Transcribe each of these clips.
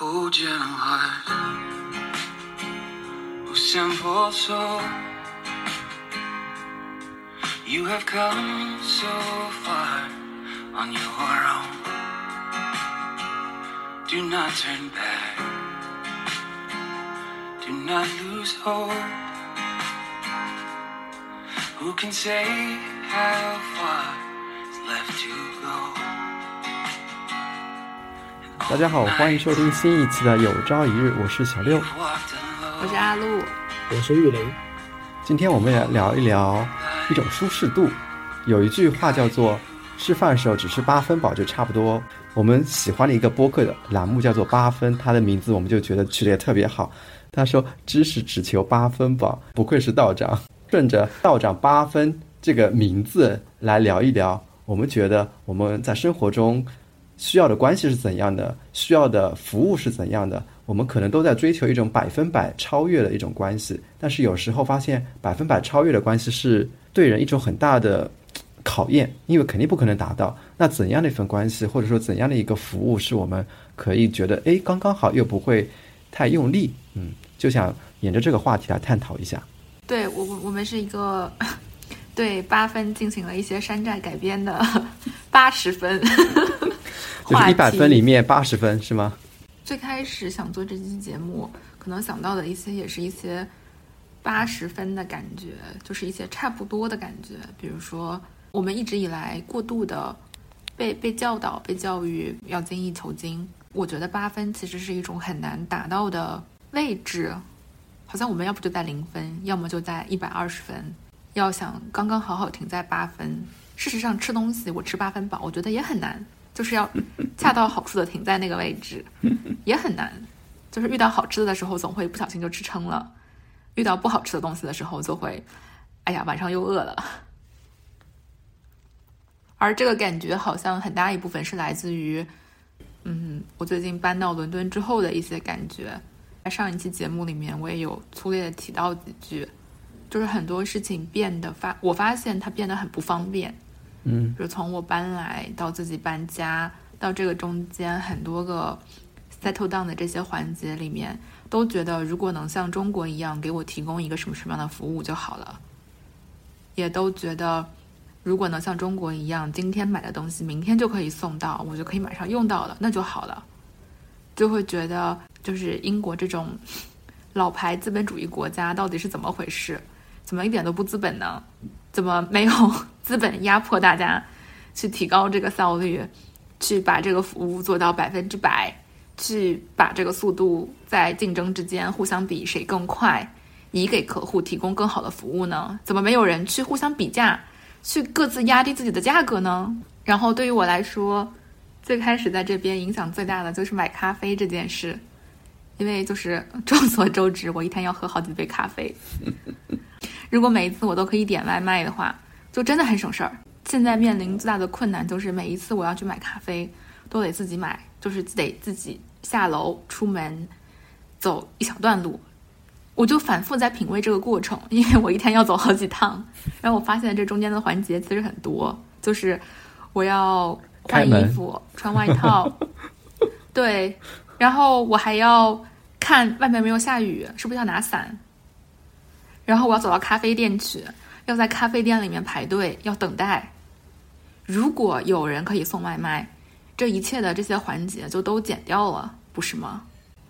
O gentle heart, oh simple soul, you have come so far on your own. Do not turn back, do not lose hope. Who can say how far is left to go? 大家好，欢迎收听新一期的《有朝一日》，我是小六。我是阿路，我是玉林。今天我们来聊一聊一种舒适度。有一句话叫做“吃饭的时候只吃八分饱就差不多”。我们喜欢的一个播客的栏目叫做“八分”，它的名字我们就觉得取得也特别好。他说：“知识只求八分饱，不愧是道长。”顺着“道长八分”这个名字来聊一聊，我们觉得我们在生活中。需要的关系是怎样的？需要的服务是怎样的？我们可能都在追求一种百分百超越的一种关系，但是有时候发现百分百超越的关系是对人一种很大的考验，因为肯定不可能达到。那怎样的一份关系，或者说怎样的一个服务，是我们可以觉得哎刚刚好，又不会太用力？嗯，就想沿着这个话题来探讨一下。对我，我我们是一个 对八分进行了一些山寨改编的 八十分。就是一百分里面八十分是吗？最开始想做这期节目，可能想到的一些也是一些八十分的感觉，就是一些差不多的感觉。比如说，我们一直以来过度的被被教导、被教育要精益求精。我觉得八分其实是一种很难达到的位置，好像我们要不就在零分，要么就在一百二十分。要想刚刚好好停在八分，事实上吃东西我吃八分饱，我觉得也很难。就是要恰到好处的停在那个位置，也很难。就是遇到好吃的的时候，总会不小心就吃撑了；遇到不好吃的东西的时候，就会，哎呀，晚上又饿了。而这个感觉好像很大一部分是来自于，嗯，我最近搬到伦敦之后的一些感觉。在上一期节目里面，我也有粗略的提到几句，就是很多事情变得发，我发现它变得很不方便。嗯，就从我搬来到自己搬家，到这个中间很多个 settle down 的这些环节里面，都觉得如果能像中国一样给我提供一个什么什么样的服务就好了，也都觉得如果能像中国一样，今天买的东西明天就可以送到，我就可以马上用到了，那就好了，就会觉得就是英国这种老牌资本主义国家到底是怎么回事？怎么一点都不资本呢？怎么没有资本压迫大家去提高这个效率，去把这个服务做到百分之百，去把这个速度在竞争之间互相比谁更快，以给客户提供更好的服务呢？怎么没有人去互相比价，去各自压低自己的价格呢？然后对于我来说，最开始在这边影响最大的就是买咖啡这件事，因为就是众所周知，我一天要喝好几杯咖啡。如果每一次我都可以点外卖的话，就真的很省事儿。现在面临最大的困难就是每一次我要去买咖啡，都得自己买，就是得自己下楼出门，走一小段路。我就反复在品味这个过程，因为我一天要走好几趟。然后我发现这中间的环节其实很多，就是我要换衣服、穿外套，对，然后我还要看外面没有下雨，是不是要拿伞。然后我要走到咖啡店去，要在咖啡店里面排队，要等待。如果有人可以送外卖，这一切的这些环节就都减掉了，不是吗？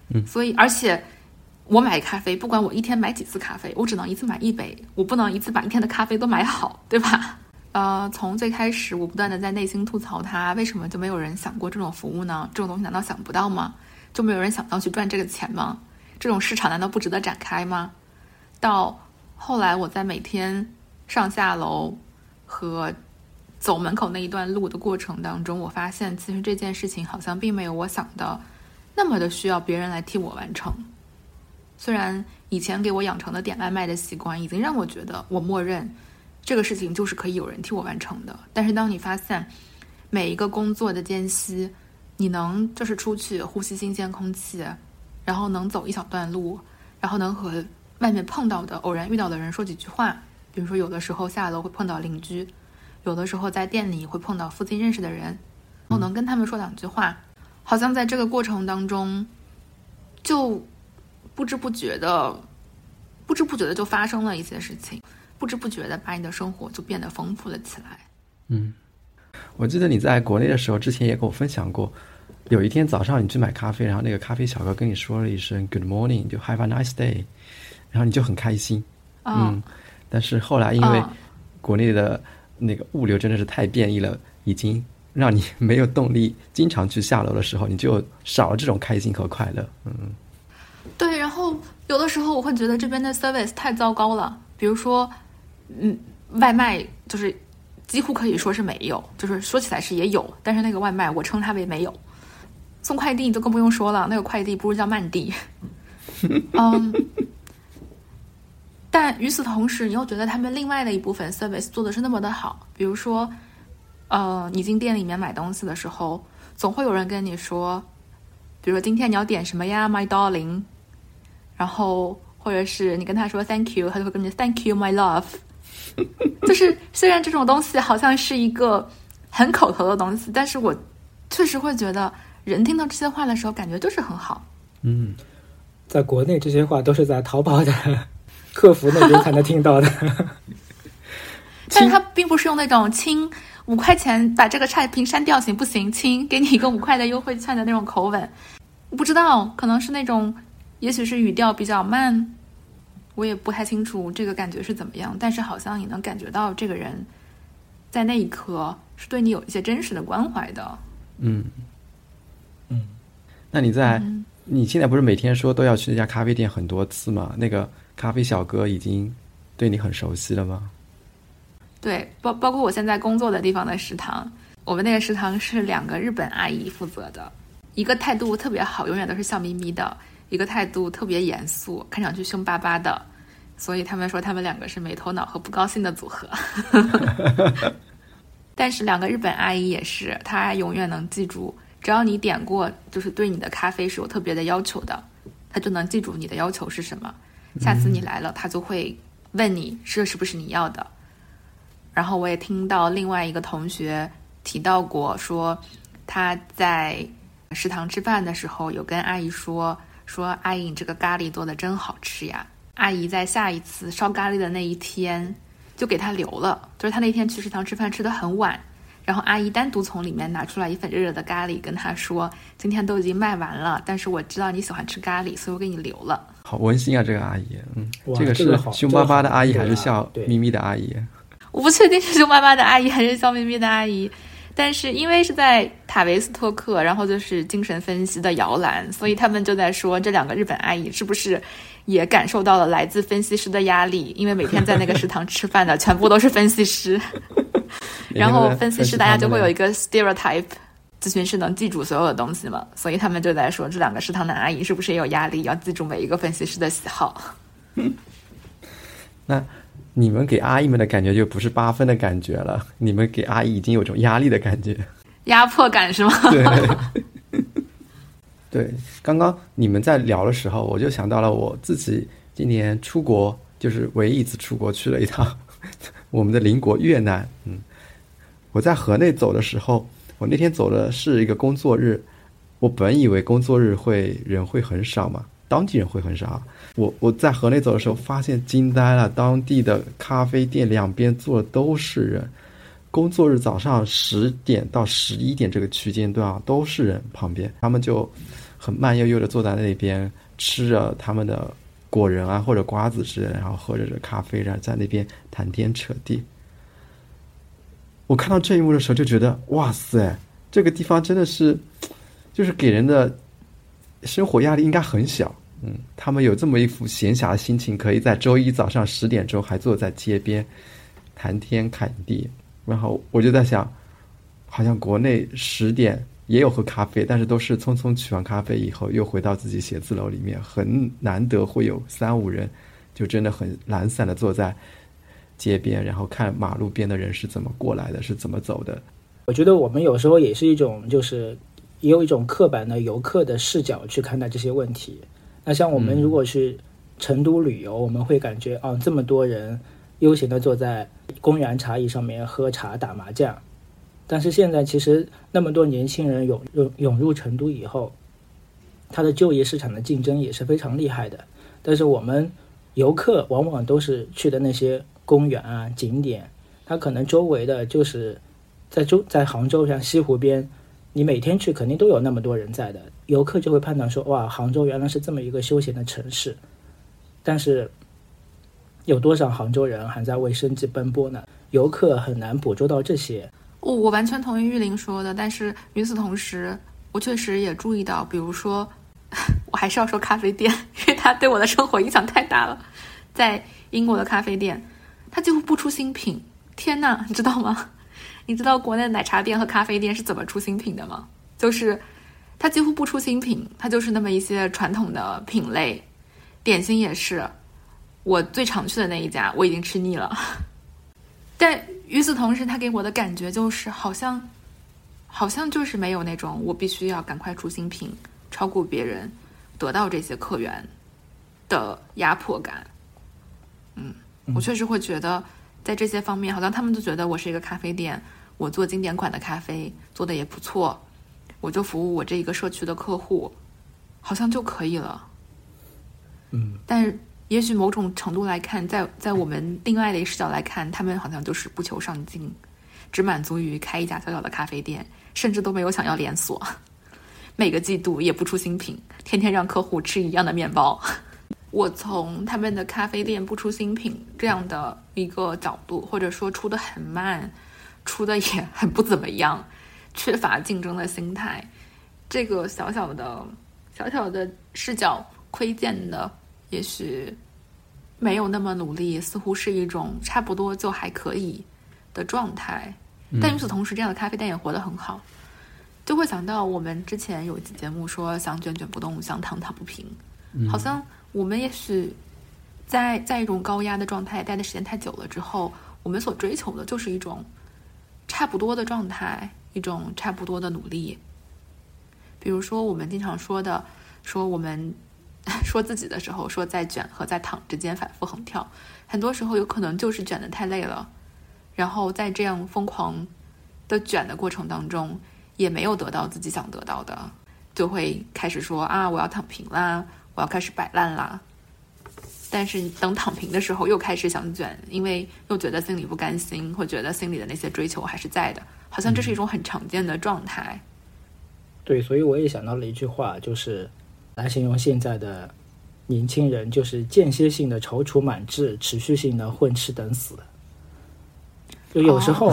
嗯。所以，而且我买咖啡，不管我一天买几次咖啡，我只能一次买一杯，我不能一次把一天的咖啡都买好，对吧？呃，从最开始，我不断的在内心吐槽他，为什么就没有人想过这种服务呢？这种东西难道想不到吗？就没有人想到去赚这个钱吗？这种市场难道不值得展开吗？到。后来我在每天上下楼和走门口那一段路的过程当中，我发现其实这件事情好像并没有我想的那么的需要别人来替我完成。虽然以前给我养成的点外卖的习惯已经让我觉得我默认这个事情就是可以有人替我完成的，但是当你发现每一个工作的间隙，你能就是出去呼吸新鲜空气，然后能走一小段路，然后能和。外面碰到的偶然遇到的人说几句话，比如说有的时候下楼会碰到邻居，有的时候在店里会碰到附近认识的人，我能跟他们说两句话，好像在这个过程当中，就不知不觉的、不知不觉的就发生了一些事情，不知不觉的把你的生活就变得丰富了起来。嗯，我记得你在国内的时候，之前也跟我分享过，有一天早上你去买咖啡，然后那个咖啡小哥跟你说了一声 “Good morning”，就 “Have a nice day”，然后你就很开心。嗯，但是后来因为国内的那个物流真的是太便利了，已经让你没有动力经常去下楼的时候，你就少了这种开心和快乐。嗯，对。然后有的时候我会觉得这边的 service 太糟糕了，比如说，嗯，外卖就是几乎可以说是没有，就是说起来是也有，但是那个外卖我称它为没有。送快递就更不用说了，那个快递不如叫慢递。嗯。但与此同时，你又觉得他们另外的一部分 service 做的是那么的好，比如说，呃，你进店里面买东西的时候，总会有人跟你说，比如说今天你要点什么呀，my darling，然后或者是你跟他说 thank you，他就会跟你 thank you my love，就是虽然这种东西好像是一个很口头的东西，但是我确实会觉得人听到这些话的时候，感觉就是很好。嗯，在国内这些话都是在淘宝的。客服那边才能听到的，但是他并不是用那种“亲五块钱把这个差评删掉行不行？亲给你一个五块的优惠券的那种口吻，不知道可能是那种，也许是语调比较慢，我也不太清楚这个感觉是怎么样。但是好像你能感觉到这个人在那一刻是对你有一些真实的关怀的。嗯嗯，那你在你现在不是每天说都要去那家咖啡店很多次吗？那个。咖啡小哥已经对你很熟悉了吗？对，包包括我现在工作的地方的食堂，我们那个食堂是两个日本阿姨负责的，一个态度特别好，永远都是笑眯眯的；一个态度特别严肃，看上去凶巴巴的。所以他们说他们两个是没头脑和不高兴的组合。但是两个日本阿姨也是，她永远能记住，只要你点过，就是对你的咖啡是有特别的要求的，她就能记住你的要求是什么。下次你来了，他就会问你这是不是你要的。然后我也听到另外一个同学提到过，说他在食堂吃饭的时候有跟阿姨说：“说阿姨，你这个咖喱做的真好吃呀。”阿姨在下一次烧咖喱的那一天就给他留了，就是他那天去食堂吃饭吃的很晚。然后阿姨单独从里面拿出来一份热热的咖喱，跟他说：“今天都已经卖完了，但是我知道你喜欢吃咖喱，所以我给你留了。”好温馨啊，这个阿姨，嗯，这个是凶巴巴的阿姨还是笑眯眯的阿姨？我不确定是凶巴巴的阿姨还是笑眯眯的阿姨，但是因为是在塔维斯托克，然后就是精神分析的摇篮，所以他们就在说这两个日本阿姨是不是也感受到了来自分析师的压力？因为每天在那个食堂吃饭的全部都是分析师。然后分析师大家就会有一个 stereotype，咨询师能记住所有的东西嘛，所以他们就在说这两个食堂的阿姨是不是也有压力，要记住每一个分析师的喜好？那你们给阿姨们的感觉就不是八分的感觉了，你们给阿姨已经有种压力的感觉，压迫感是吗？对，对，刚刚你们在聊的时候，我就想到了我自己今年出国，就是唯一一次出国去了一趟。我们的邻国越南，嗯，我在河内走的时候，我那天走的是一个工作日，我本以为工作日会人会很少嘛，当地人会很少。我我在河内走的时候，发现惊呆了，当地的咖啡店两边坐的都是人，工作日早上十点到十一点这个区间段啊，都是人，旁边他们就很慢悠悠的坐在那边吃着他们的。果仁啊，或者瓜子之类，然后喝着这咖啡，然后在那边谈天扯地。我看到这一幕的时候，就觉得哇塞，这个地方真的是，就是给人的生活压力应该很小。嗯，他们有这么一副闲暇的心情，可以在周一早上十点钟还坐在街边谈天侃地。然后我就在想，好像国内十点。也有喝咖啡，但是都是匆匆取完咖啡以后，又回到自己写字楼里面，很难得会有三五人，就真的很懒散的坐在街边，然后看马路边的人是怎么过来的，是怎么走的。我觉得我们有时候也是一种，就是也有一种刻板的游客的视角去看待这些问题。那像我们如果去成都旅游，我们会感觉啊，这么多人悠闲的坐在公园茶椅上面喝茶打麻将。但是现在其实那么多年轻人涌涌涌入成都以后，它的就业市场的竞争也是非常厉害的。但是我们游客往往都是去的那些公园啊景点，它可能周围的就是在周在杭州像西湖边，你每天去肯定都有那么多人在的，游客就会判断说哇，杭州原来是这么一个休闲的城市。但是有多少杭州人还在为生计奔波呢？游客很难捕捉到这些。我我完全同意玉林说的，但是与此同时，我确实也注意到，比如说，我还是要说咖啡店，因为它对我的生活影响太大了。在英国的咖啡店，它几乎不出新品。天呐，你知道吗？你知道国内奶茶店和咖啡店是怎么出新品的吗？就是它几乎不出新品，它就是那么一些传统的品类。点心也是，我最常去的那一家，我已经吃腻了。但与此同时，他给我的感觉就是好像，好像就是没有那种我必须要赶快出新品，超过别人，得到这些客源的压迫感。嗯，我确实会觉得，在这些方面，好像他们就觉得我是一个咖啡店，我做经典款的咖啡做的也不错，我就服务我这一个社区的客户，好像就可以了。嗯，但是。也许某种程度来看，在在我们另外的一个视角来看，他们好像就是不求上进，只满足于开一家小小的咖啡店，甚至都没有想要连锁。每个季度也不出新品，天天让客户吃一样的面包。我从他们的咖啡店不出新品这样的一个角度，或者说出的很慢，出的也很不怎么样，缺乏竞争的心态，这个小小的、小小的视角窥见的。也许没有那么努力，似乎是一种差不多就还可以的状态。但与此同时，这样的咖啡店也活得很好。就会想到我们之前有一期节目说，想卷卷不动，想躺躺不平。好像我们也许在在一种高压的状态待的时间太久了之后，我们所追求的就是一种差不多的状态，一种差不多的努力。比如说，我们经常说的，说我们。说自己的时候，说在卷和在躺之间反复横跳，很多时候有可能就是卷的太累了，然后在这样疯狂的卷的过程当中，也没有得到自己想得到的，就会开始说啊，我要躺平啦，我要开始摆烂啦。但是等躺平的时候，又开始想卷，因为又觉得心里不甘心，会觉得心里的那些追求还是在的，好像这是一种很常见的状态。对，所以我也想到了一句话，就是。来形容现在的年轻人，就是间歇性的踌躇满志，持续性的混吃等死。就有时候，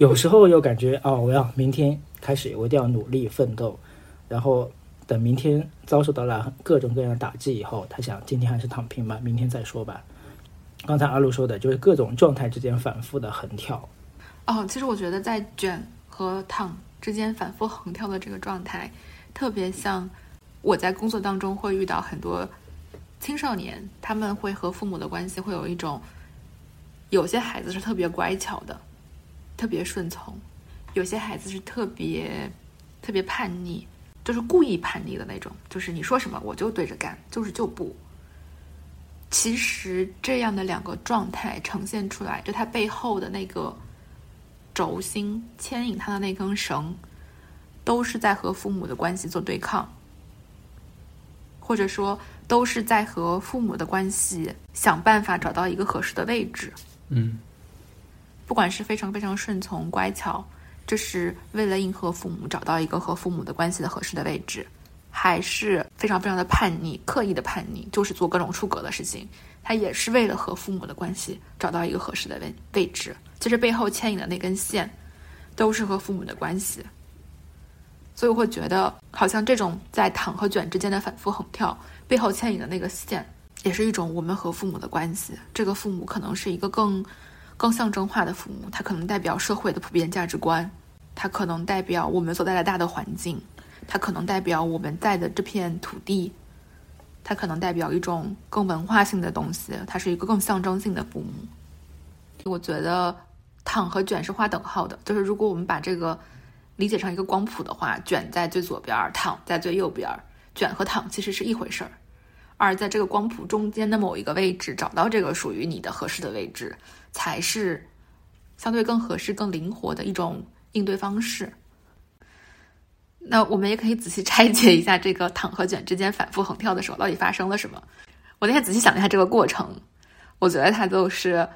有时候又感觉哦，我要明天开始，我一定要努力奋斗。然后等明天遭受到了各种各样的打击以后，他想今天还是躺平吧，明天再说吧。刚才阿路说的就是各种状态之间反复的横跳。哦，其实我觉得在卷和躺之间反复横跳的这个状态，特别像。我在工作当中会遇到很多青少年，他们会和父母的关系会有一种，有些孩子是特别乖巧的，特别顺从；有些孩子是特别特别叛逆，就是故意叛逆的那种，就是你说什么我就对着干，就是就不。其实这样的两个状态呈现出来，就他背后的那个轴心牵引他的那根绳，都是在和父母的关系做对抗。或者说，都是在和父母的关系想办法找到一个合适的位置。嗯，不管是非常非常顺从乖巧，这是为了迎合父母找到一个和父母的关系的合适的位置，还是非常非常的叛逆，刻意的叛逆，就是做各种出格的事情，他也是为了和父母的关系找到一个合适的位位置。其实背后牵引的那根线，都是和父母的关系。所以我会觉得，好像这种在躺和卷之间的反复横跳，背后牵引的那个线，也是一种我们和父母的关系。这个父母可能是一个更更象征化的父母，它可能代表社会的普遍价值观，它可能代表我们所在的大的环境，它可能代表我们在的这片土地，它可能代表一种更文化性的东西，它是一个更象征性的父母。我觉得躺和卷是划等号的，就是如果我们把这个。理解成一个光谱的话，卷在最左边，躺在最右边。卷和躺其实是一回事儿，而在这个光谱中间的某一个位置，找到这个属于你的合适的位置，才是相对更合适、更灵活的一种应对方式。那我们也可以仔细拆解一下这个躺和卷之间反复横跳的时候到底发生了什么。我那天仔细想了一下这个过程，我觉得他就是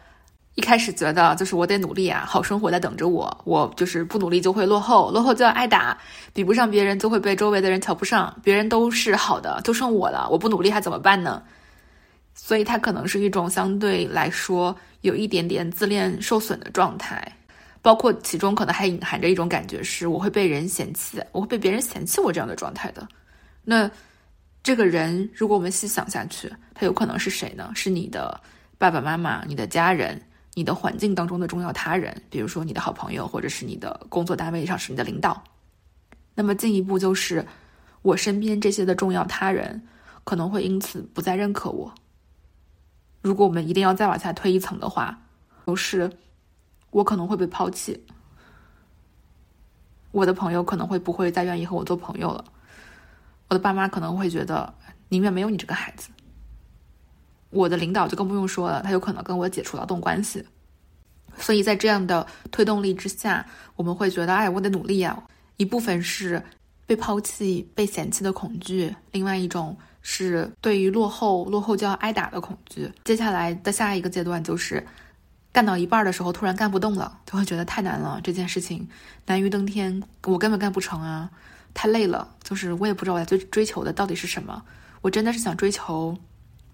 一开始觉得就是我得努力啊，好生活在等着我，我就是不努力就会落后，落后就要挨打，比不上别人就会被周围的人瞧不上，别人都是好的，就剩我了，我不努力还怎么办呢？所以他可能是一种相对来说有一点点自恋受损的状态。包括其中可能还隐含着一种感觉，是我会被人嫌弃，我会被别人嫌弃我这样的状态的。那这个人，如果我们细想下去，他有可能是谁呢？是你的爸爸妈妈、你的家人、你的环境当中的重要他人，比如说你的好朋友，或者是你的工作单位上是你的领导。那么进一步就是，我身边这些的重要他人可能会因此不再认可我。如果我们一定要再往下推一层的话，都是。我可能会被抛弃，我的朋友可能会不会再愿意和我做朋友了，我的爸妈可能会觉得宁愿没有你这个孩子，我的领导就更不用说了，他有可能跟我解除劳动关系，所以在这样的推动力之下，我们会觉得，哎，我得努力啊！一部分是被抛弃、被嫌弃的恐惧，另外一种是对于落后、落后就要挨打的恐惧。接下来的下一个阶段就是。干到一半的时候，突然干不动了，就会觉得太难了。这件事情难于登天，我根本干不成啊！太累了，就是我也不知道我在追追求的到底是什么。我真的是想追求，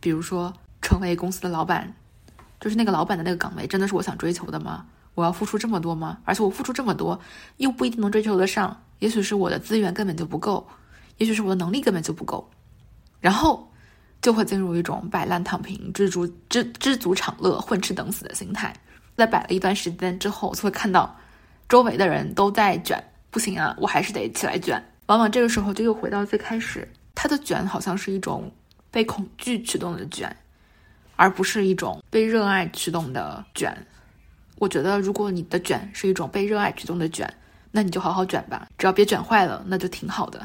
比如说成为公司的老板，就是那个老板的那个岗位，真的是我想追求的吗？我要付出这么多吗？而且我付出这么多，又不一定能追求得上。也许是我的资源根本就不够，也许是我的能力根本就不够。然后。就会进入一种摆烂躺平、知足知知足常乐、混吃等死的心态。在摆了一段时间之后，就会看到周围的人都在卷，不行啊，我还是得起来卷。往往这个时候就又回到最开始，他的卷好像是一种被恐惧驱动的卷，而不是一种被热爱驱动的卷。我觉得，如果你的卷是一种被热爱驱动的卷，那你就好好卷吧，只要别卷坏了，那就挺好的。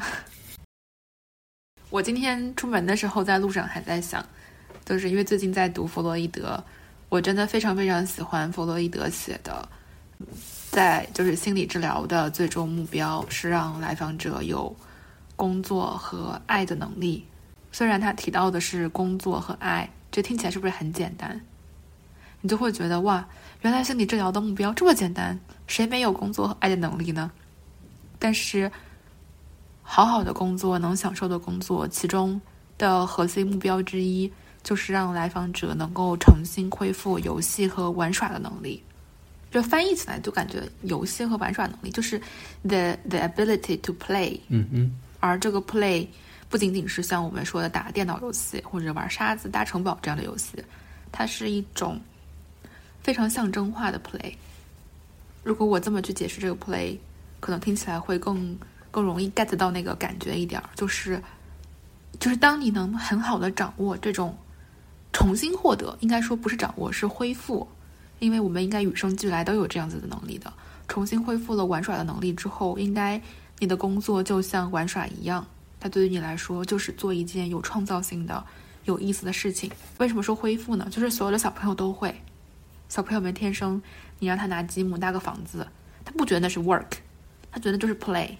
我今天出门的时候，在路上还在想，就是因为最近在读弗洛伊德，我真的非常非常喜欢弗洛伊德写的，在就是心理治疗的最终目标是让来访者有工作和爱的能力。虽然他提到的是工作和爱，这听起来是不是很简单？你就会觉得哇，原来心理治疗的目标这么简单，谁没有工作和爱的能力呢？但是。好好的工作，能享受的工作，其中的核心目标之一就是让来访者能够重新恢复游戏和玩耍的能力。就翻译起来就感觉游戏和玩耍能力就是 the the ability to play。嗯嗯。而这个 play 不仅仅是像我们说的打电脑游戏或者玩沙子、搭城堡这样的游戏，它是一种非常象征化的 play。如果我这么去解释这个 play，可能听起来会更。更容易 get 到那个感觉一点儿，就是，就是当你能很好的掌握这种重新获得，应该说不是掌握，是恢复，因为我们应该与生俱来都有这样子的能力的。重新恢复了玩耍的能力之后，应该你的工作就像玩耍一样，它对于你来说就是做一件有创造性的、有意思的事情。为什么说恢复呢？就是所有的小朋友都会，小朋友们天生，你让他拿积木搭个房子，他不觉得那是 work，他觉得就是 play。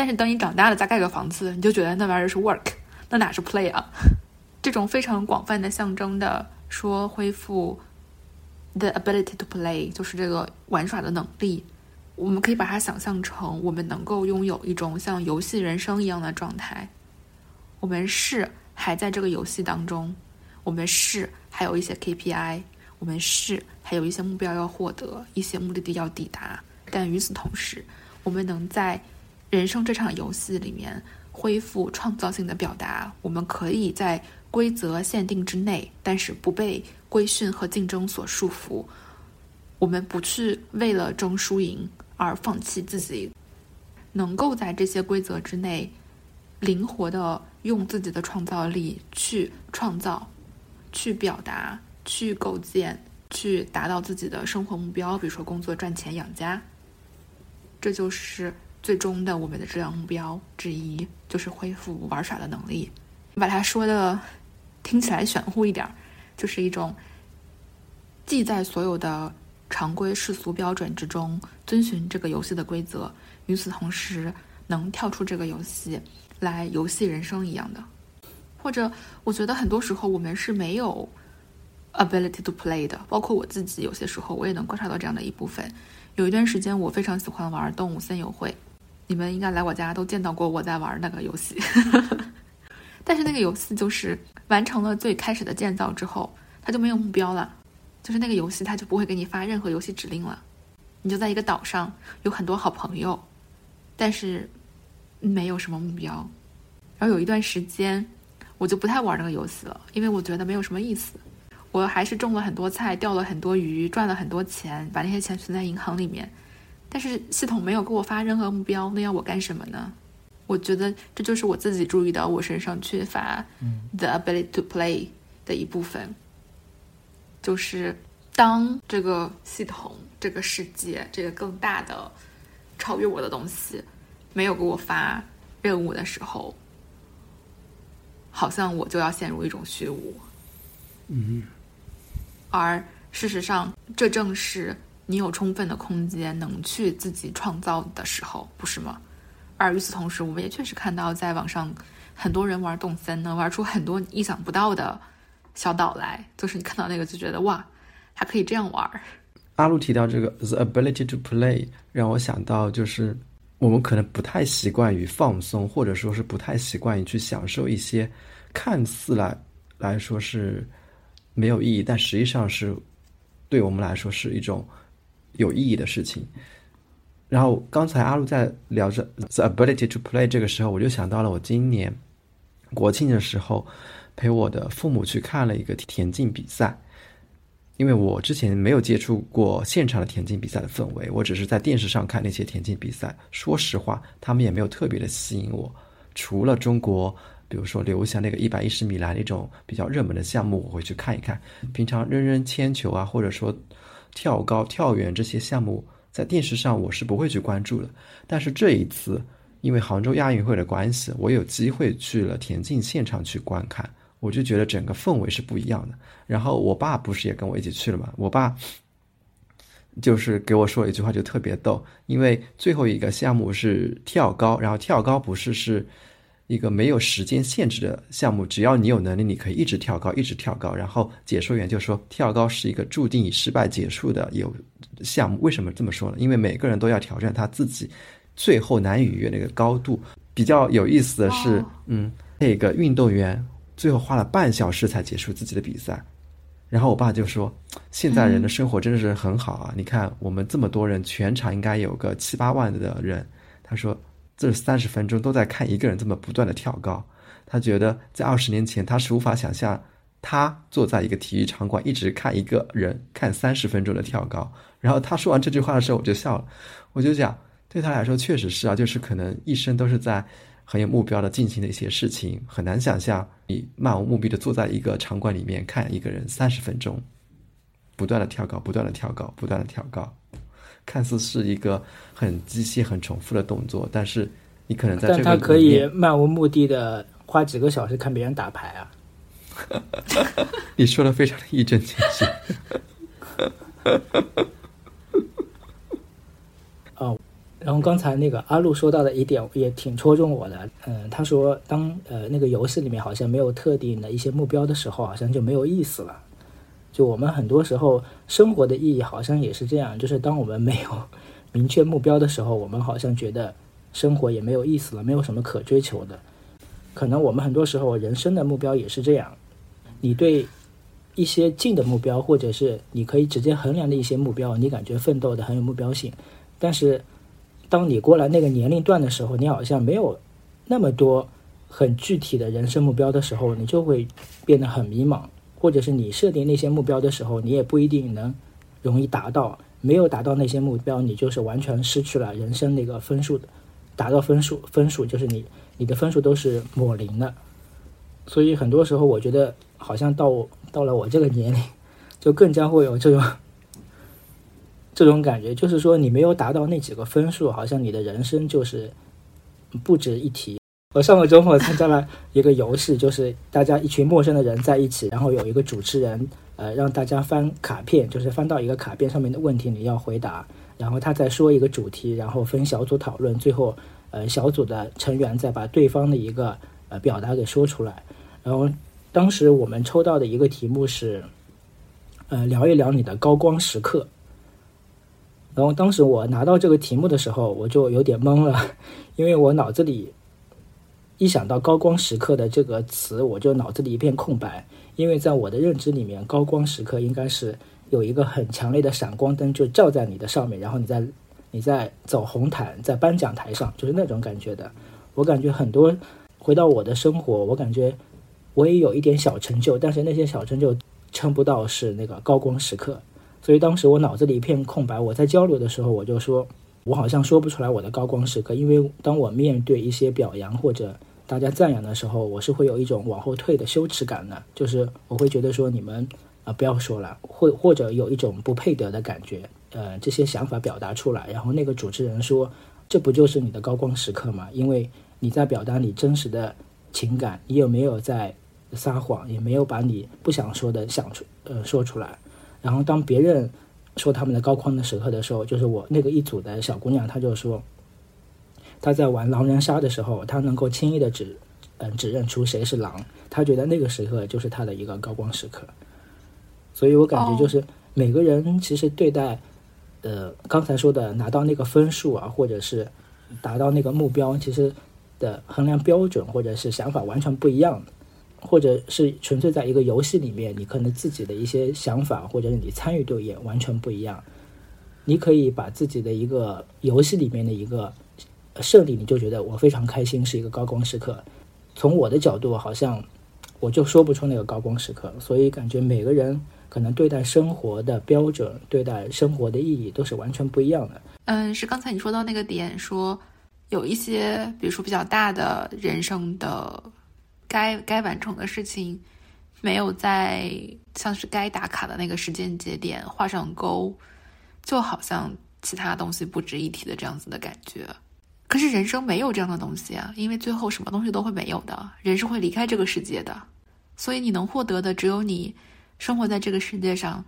但是等你长大了再盖个房子，你就觉得那玩意儿是 work，那哪是 play 啊？这种非常广泛的象征的说恢复 the ability to play，就是这个玩耍的能力。我们可以把它想象成我们能够拥有一种像游戏人生一样的状态。我们是还在这个游戏当中，我们是还有一些 KPI，我们是还有一些目标要获得，一些目的地要抵达。但与此同时，我们能在人生这场游戏里面，恢复创造性的表达，我们可以在规则限定之内，但是不被规训和竞争所束缚。我们不去为了争输赢而放弃自己，能够在这些规则之内，灵活的用自己的创造力去创造、去表达、去构建、去达到自己的生活目标，比如说工作赚钱养家。这就是。最终的我们的治疗目标之一就是恢复玩耍的能力。把它说的听起来玄乎一点，就是一种既在所有的常规世俗标准之中遵循这个游戏的规则，与此同时能跳出这个游戏来游戏人生一样的。或者，我觉得很多时候我们是没有 ability to play 的，包括我自己，有些时候我也能观察到这样的一部分。有一段时间，我非常喜欢玩动物森友会，你们应该来我家都见到过我在玩那个游戏。但是那个游戏就是完成了最开始的建造之后，它就没有目标了，就是那个游戏它就不会给你发任何游戏指令了，你就在一个岛上有很多好朋友，但是没有什么目标。然后有一段时间。我就不太玩这个游戏了，因为我觉得没有什么意思。我还是种了很多菜，钓了很多鱼，赚了很多钱，把那些钱存在银行里面。但是系统没有给我发任何目标，那要我干什么呢？我觉得这就是我自己注意到我身上缺乏 the ability to play 的一部分。就是当这个系统、这个世界、这个更大的、超越我的东西没有给我发任务的时候。好像我就要陷入一种虚无，嗯，而事实上，这正是你有充分的空间能去自己创造的时候，不是吗？而与此同时，我们也确实看到，在网上很多人玩动森，能玩出很多意想不到的小岛来。就是你看到那个，就觉得哇，还可以这样玩。阿路提到这个 the ability to play，让我想到就是。我们可能不太习惯于放松，或者说是不太习惯于去享受一些看似来来说是没有意义，但实际上是对我们来说是一种有意义的事情。然后刚才阿路在聊着 the ability to play 这个时候，我就想到了我今年国庆的时候陪我的父母去看了一个田径比赛。因为我之前没有接触过现场的田径比赛的氛围，我只是在电视上看那些田径比赛。说实话，他们也没有特别的吸引我。除了中国，比如说留下那个一百一十米栏那种比较热门的项目，我会去看一看。平常扔扔铅球啊，或者说跳高、跳远这些项目，在电视上我是不会去关注的。但是这一次，因为杭州亚运会的关系，我有机会去了田径现场去观看。我就觉得整个氛围是不一样的。然后我爸不是也跟我一起去了嘛？我爸就是给我说一句话，就特别逗。因为最后一个项目是跳高，然后跳高不是是一个没有时间限制的项目，只要你有能力，你可以一直跳高，一直跳高。然后解说员就说，跳高是一个注定以失败结束的有项目。为什么这么说呢？因为每个人都要挑战他自己最后难以逾越那个高度。比较有意思的是，嗯，那个运动员。最后花了半小时才结束自己的比赛，然后我爸就说：“现在人的生活真的是很好啊！你看我们这么多人，全场应该有个七八万的人。”他说：“这三十分钟都在看一个人这么不断的跳高。”他觉得在二十年前他是无法想象，他坐在一个体育场馆一直看一个人看三十分钟的跳高。然后他说完这句话的时候，我就笑了，我就讲对他来说确实是啊，就是可能一生都是在。很有目标的进行的一些事情，很难想象你漫无目的的坐在一个场馆里面看一个人三十分钟，不断的跳高，不断的跳高，不断的跳高，看似是一个很机械、很重复的动作，但是你可能在这个但他可以漫无目的的花几个小时看别人打牌啊！你说的非常的一针见血。然后刚才那个阿路说到的一点也挺戳中我的，嗯，他说当呃那个游戏里面好像没有特定的一些目标的时候，好像就没有意思了。就我们很多时候生活的意义好像也是这样，就是当我们没有明确目标的时候，我们好像觉得生活也没有意思了，没有什么可追求的。可能我们很多时候人生的目标也是这样，你对一些近的目标，或者是你可以直接衡量的一些目标，你感觉奋斗的很有目标性，但是。当你过了那个年龄段的时候，你好像没有那么多很具体的人生目标的时候，你就会变得很迷茫，或者是你设定那些目标的时候，你也不一定能容易达到。没有达到那些目标，你就是完全失去了人生那个分数的，达到分数分数就是你你的分数都是抹零的。所以很多时候，我觉得好像到到了我这个年龄，就更加会有这种。这种感觉就是说，你没有达到那几个分数，好像你的人生就是不值一提。我上个周末参加了一个游戏，就是大家一群陌生的人在一起，然后有一个主持人，呃，让大家翻卡片，就是翻到一个卡片上面的问题你要回答，然后他再说一个主题，然后分小组讨论，最后呃小组的成员再把对方的一个呃表达给说出来。然后当时我们抽到的一个题目是，呃聊一聊你的高光时刻。然后当时我拿到这个题目的时候，我就有点懵了，因为我脑子里一想到“高光时刻”的这个词，我就脑子里一片空白。因为在我的认知里面，高光时刻应该是有一个很强烈的闪光灯就照在你的上面，然后你在你在走红毯，在颁奖台上，就是那种感觉的。我感觉很多回到我的生活，我感觉我也有一点小成就，但是那些小成就称不到是那个高光时刻。所以当时我脑子里一片空白，我在交流的时候，我就说，我好像说不出来我的高光时刻，因为当我面对一些表扬或者大家赞扬的时候，我是会有一种往后退的羞耻感的，就是我会觉得说你们啊不要说了，或或者有一种不配得的感觉，呃，这些想法表达出来，然后那个主持人说，这不就是你的高光时刻吗？因为你在表达你真实的情感，你有没有在撒谎，也没有把你不想说的想出呃说出来。然后当别人说他们的高光的时刻的时候，就是我那个一组的小姑娘，她就说，他在玩狼人杀的时候，他能够轻易的指，嗯，指认出谁是狼，他觉得那个时刻就是他的一个高光时刻。所以我感觉就是每个人其实对待，呃，刚才说的拿到那个分数啊，或者是达到那个目标，其实的衡量标准或者是想法完全不一样。或者是纯粹在一个游戏里面，你可能自己的一些想法，或者是你参与度也完全不一样。你可以把自己的一个游戏里面的一个胜利，你就觉得我非常开心，是一个高光时刻。从我的角度，好像我就说不出那个高光时刻。所以感觉每个人可能对待生活的标准、对待生活的意义都是完全不一样的。嗯，是刚才你说到那个点，说有一些，比如说比较大的人生的。该该完成的事情，没有在像是该打卡的那个时间节点画上勾，就好像其他东西不值一提的这样子的感觉。可是人生没有这样的东西啊，因为最后什么东西都会没有的，人是会离开这个世界的。所以你能获得的只有你生活在这个世界上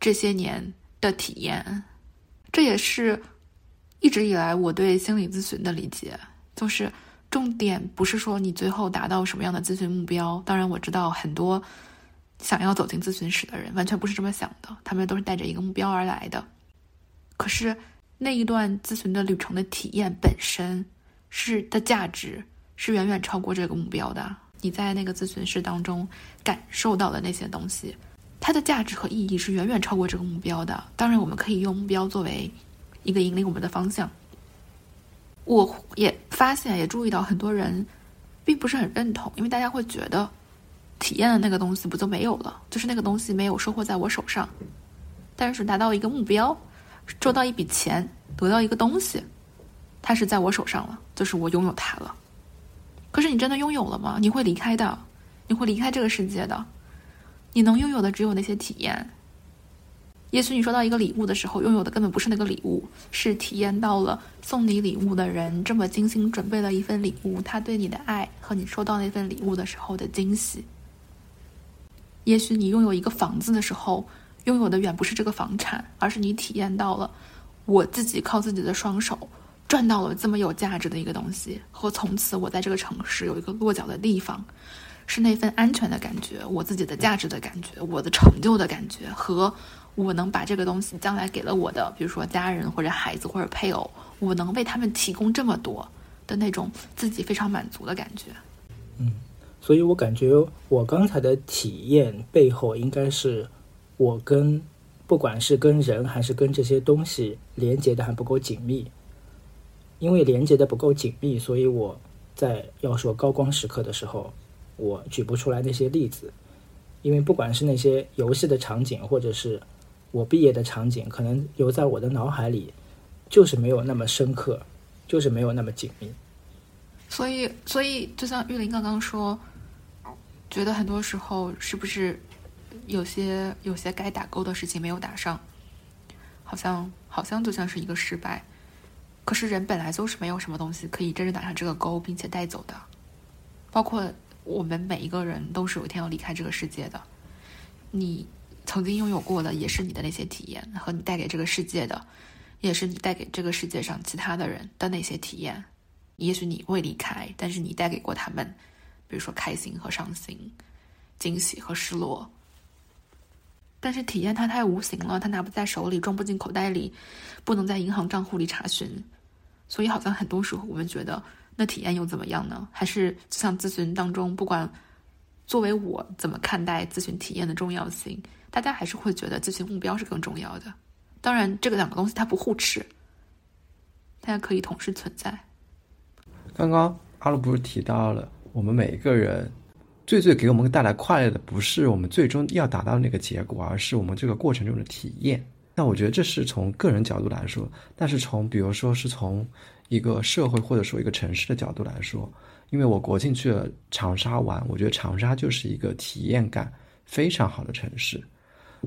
这些年的体验。这也是一直以来我对心理咨询的理解，就是。重点不是说你最后达到什么样的咨询目标，当然我知道很多想要走进咨询室的人完全不是这么想的，他们都是带着一个目标而来的。可是那一段咨询的旅程的体验本身是的价值是远远超过这个目标的。你在那个咨询室当中感受到的那些东西，它的价值和意义是远远超过这个目标的。当然，我们可以用目标作为一个引领我们的方向。我也发现，也注意到很多人并不是很认同，因为大家会觉得体验的那个东西不就没有了？就是那个东西没有收获在我手上，但是达到一个目标，赚到一笔钱，得到一个东西，它是在我手上了，就是我拥有它了。可是你真的拥有了吗？你会离开的，你会离开这个世界的，你能拥有的只有那些体验。也许你收到一个礼物的时候，拥有的根本不是那个礼物，是体验到了送你礼物的人这么精心准备了一份礼物，他对你的爱和你收到那份礼物的时候的惊喜。也许你拥有一个房子的时候，拥有的远不是这个房产，而是你体验到了我自己靠自己的双手赚到了这么有价值的一个东西，和从此我在这个城市有一个落脚的地方，是那份安全的感觉，我自己的价值的感觉，我的成就的感觉和。我能把这个东西将来给了我的，比如说家人或者孩子或者配偶，我能为他们提供这么多的那种自己非常满足的感觉。嗯，所以我感觉我刚才的体验背后，应该是我跟不管是跟人还是跟这些东西连接的还不够紧密。因为连接的不够紧密，所以我在要说高光时刻的时候，我举不出来那些例子。因为不管是那些游戏的场景，或者是我毕业的场景可能留在我的脑海里，就是没有那么深刻，就是没有那么紧密。所以，所以就像玉林刚刚说，觉得很多时候是不是有些有些该打勾的事情没有打上，好像好像就像是一个失败。可是人本来就是没有什么东西可以真正打上这个勾，并且带走的，包括我们每一个人都是有一天要离开这个世界的。你。曾经拥有过的也是你的那些体验，和你带给这个世界的，也是你带给这个世界上其他的人的那些体验。也许你会离开，但是你带给过他们，比如说开心和伤心、惊喜和失落。但是体验它太无形了，它拿不在手里，装不进口袋里，不能在银行账户里查询，所以好像很多时候我们觉得，那体验又怎么样呢？还是就像咨询当中，不管作为我怎么看待咨询体验的重要性，大家还是会觉得咨询目标是更重要的。当然，这个两个东西它不互斥，大家可以同时存在。刚刚阿鲁不是提到了，我们每一个人。最最给我们带来快乐的，不是我们最终要达到那个结果，而是我们这个过程中的体验。那我觉得这是从个人角度来说，但是从比如说是从一个社会或者说一个城市的角度来说，因为我国庆去了长沙玩，我觉得长沙就是一个体验感非常好的城市。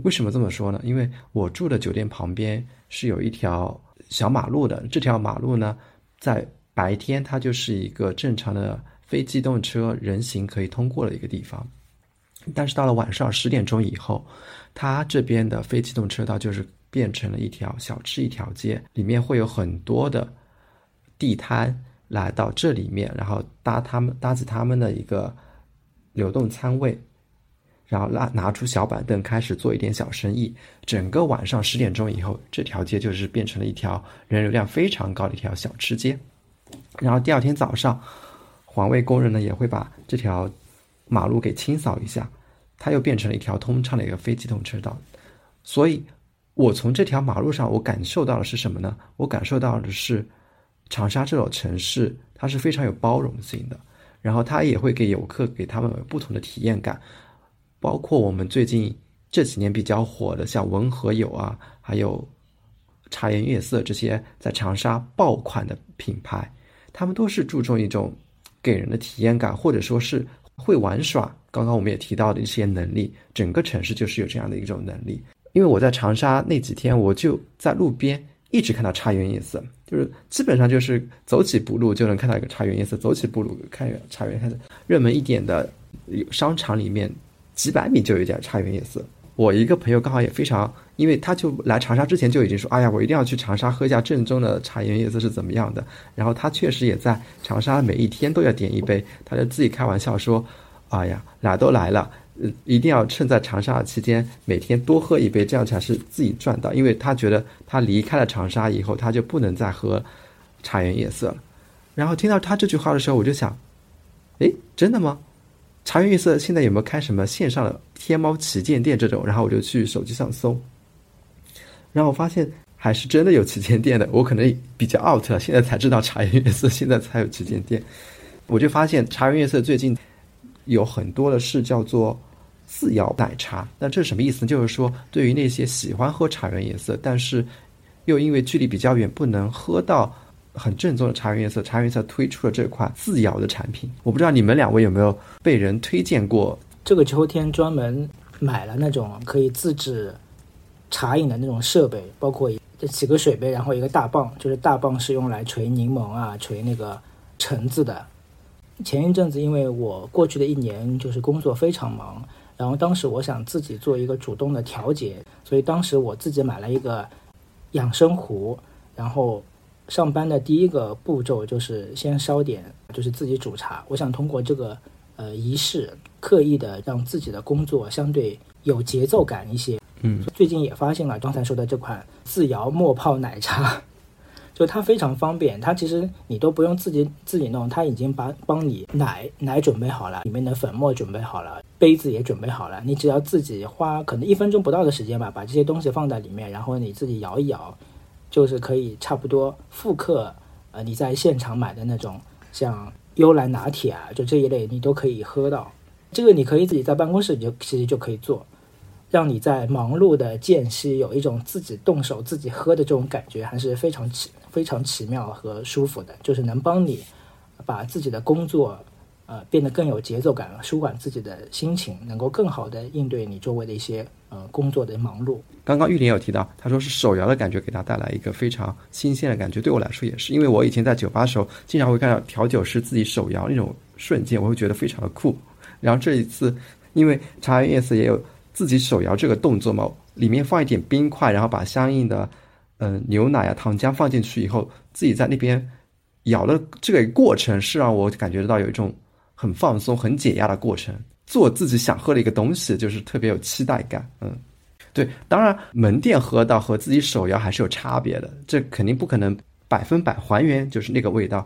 为什么这么说呢？因为我住的酒店旁边是有一条小马路的，这条马路呢，在白天它就是一个正常的。非机动车人行可以通过的一个地方，但是到了晚上十点钟以后，它这边的非机动车道就是变成了一条小吃一条街，里面会有很多的地摊来到这里面，然后搭他们搭起他们的一个流动餐位，然后拿拿出小板凳开始做一点小生意。整个晚上十点钟以后，这条街就是变成了一条人流量非常高的一条小吃街。然后第二天早上。环卫工人呢也会把这条马路给清扫一下，它又变成了一条通畅的一个非机动车道。所以，我从这条马路上，我感受到的是什么呢？我感受到的是，长沙这座城市它是非常有包容性的，然后它也会给游客给他们不同的体验感。包括我们最近这几年比较火的，像文和友啊，还有茶颜悦色这些在长沙爆款的品牌，他们都是注重一种。给人的体验感，或者说是会玩耍。刚刚我们也提到的一些能力，整个城市就是有这样的一种能力。因为我在长沙那几天，我就在路边一直看到茶园夜色，就是基本上就是走几步路就能看到一个茶园夜色，走几步路看茶园夜色。热门一点的商场里面，几百米就有一点茶园夜色。我一个朋友刚好也非常，因为他就来长沙之前就已经说，哎呀，我一定要去长沙喝一下正宗的茶颜悦色是怎么样的。然后他确实也在长沙每一天都要点一杯，他就自己开玩笑说，哎呀，来都来了，一定要趁在长沙期间每天多喝一杯，这样才是自己赚到。因为他觉得他离开了长沙以后，他就不能再喝茶颜悦色了。然后听到他这句话的时候，我就想，诶，真的吗？茶颜悦色现在有没有开什么线上的天猫旗舰店这种？然后我就去手机上搜，然后我发现还是真的有旗舰店的。我可能比较 out，了现在才知道茶颜悦色现在才有旗舰店。我就发现茶颜悦色最近有很多的是叫做自摇奶茶。那这是什么意思？就是说，对于那些喜欢喝茶颜悦色，但是又因为距离比较远不能喝到。很正宗的茶颜悦色，茶颜悦色推出了这款自摇的产品，我不知道你们两位有没有被人推荐过？这个秋天专门买了那种可以自制茶饮的那种设备，包括这几个水杯，然后一个大棒，就是大棒是用来锤柠檬啊、锤那个橙子的。前一阵子，因为我过去的一年就是工作非常忙，然后当时我想自己做一个主动的调节，所以当时我自己买了一个养生壶，然后。上班的第一个步骤就是先烧点，就是自己煮茶。我想通过这个呃仪式，刻意的让自己的工作相对有节奏感一些。嗯，最近也发现了刚才说的这款自摇墨泡奶茶，就它非常方便，它其实你都不用自己自己弄，它已经把帮你奶奶准备好了，里面的粉末准备好了，杯子也准备好了，你只要自己花可能一分钟不到的时间吧，把这些东西放在里面，然后你自己摇一摇。就是可以差不多复刻，呃，你在现场买的那种像幽兰拿铁啊，就这一类，你都可以喝到。这个你可以自己在办公室你就其实就可以做，让你在忙碌的间隙有一种自己动手自己喝的这种感觉，还是非常奇非常奇妙和舒服的。就是能帮你把自己的工作。呃，变得更有节奏感，舒缓自己的心情，能够更好的应对你周围的一些呃工作的忙碌。刚刚玉林有提到，他说是手摇的感觉给他带来一个非常新鲜的感觉。对我来说也是，因为我以前在酒吧时候，经常会看到调酒师自己手摇那种瞬间，我会觉得非常的酷。然后这一次，因为茶颜悦色也有自己手摇这个动作嘛，里面放一点冰块，然后把相应的嗯牛奶啊糖浆放进去以后，自己在那边摇的这个过程是让我感觉到有一种很放松、很解压的过程。做自己想喝的一个东西，就是特别有期待感。嗯，对，当然门店喝到和自己手摇还是有差别的，这肯定不可能百分百还原就是那个味道。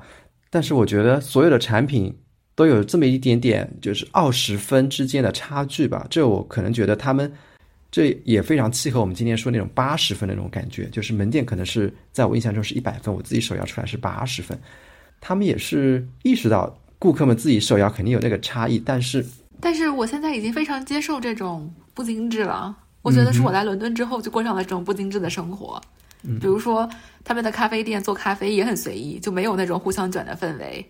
但是我觉得所有的产品都有这么一点点，就是二十分之间的差距吧。这我可能觉得他们这也非常契合我们今天说那种八十分的那种感觉，就是门店可能是在我印象中是一百分，我自己手摇出来是八十分。他们也是意识到顾客们自己手摇肯定有那个差异，但是。但是我现在已经非常接受这种不精致了。我觉得是我来伦敦之后就过上了这种不精致的生活。比如说，他们的咖啡店做咖啡也很随意，就没有那种互相卷的氛围。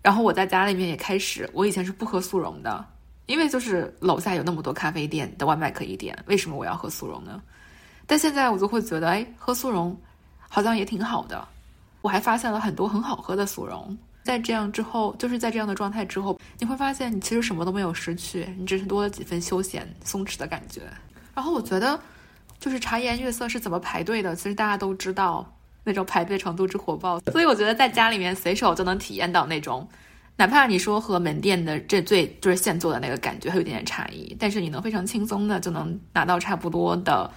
然后我在家里面也开始，我以前是不喝速溶的，因为就是楼下有那么多咖啡店的外卖可以点，为什么我要喝速溶呢？但现在我就会觉得，哎，喝速溶好像也挺好的。我还发现了很多很好喝的速溶。在这样之后，就是在这样的状态之后，你会发现你其实什么都没有失去，你只是多了几分休闲松弛的感觉。然后我觉得，就是茶颜悦色是怎么排队的，其实大家都知道那种排队程度之火爆，所以我觉得在家里面随手就能体验到那种，哪怕你说和门店的这最就是现做的那个感觉还有一点点差异，但是你能非常轻松的就能拿到差不多的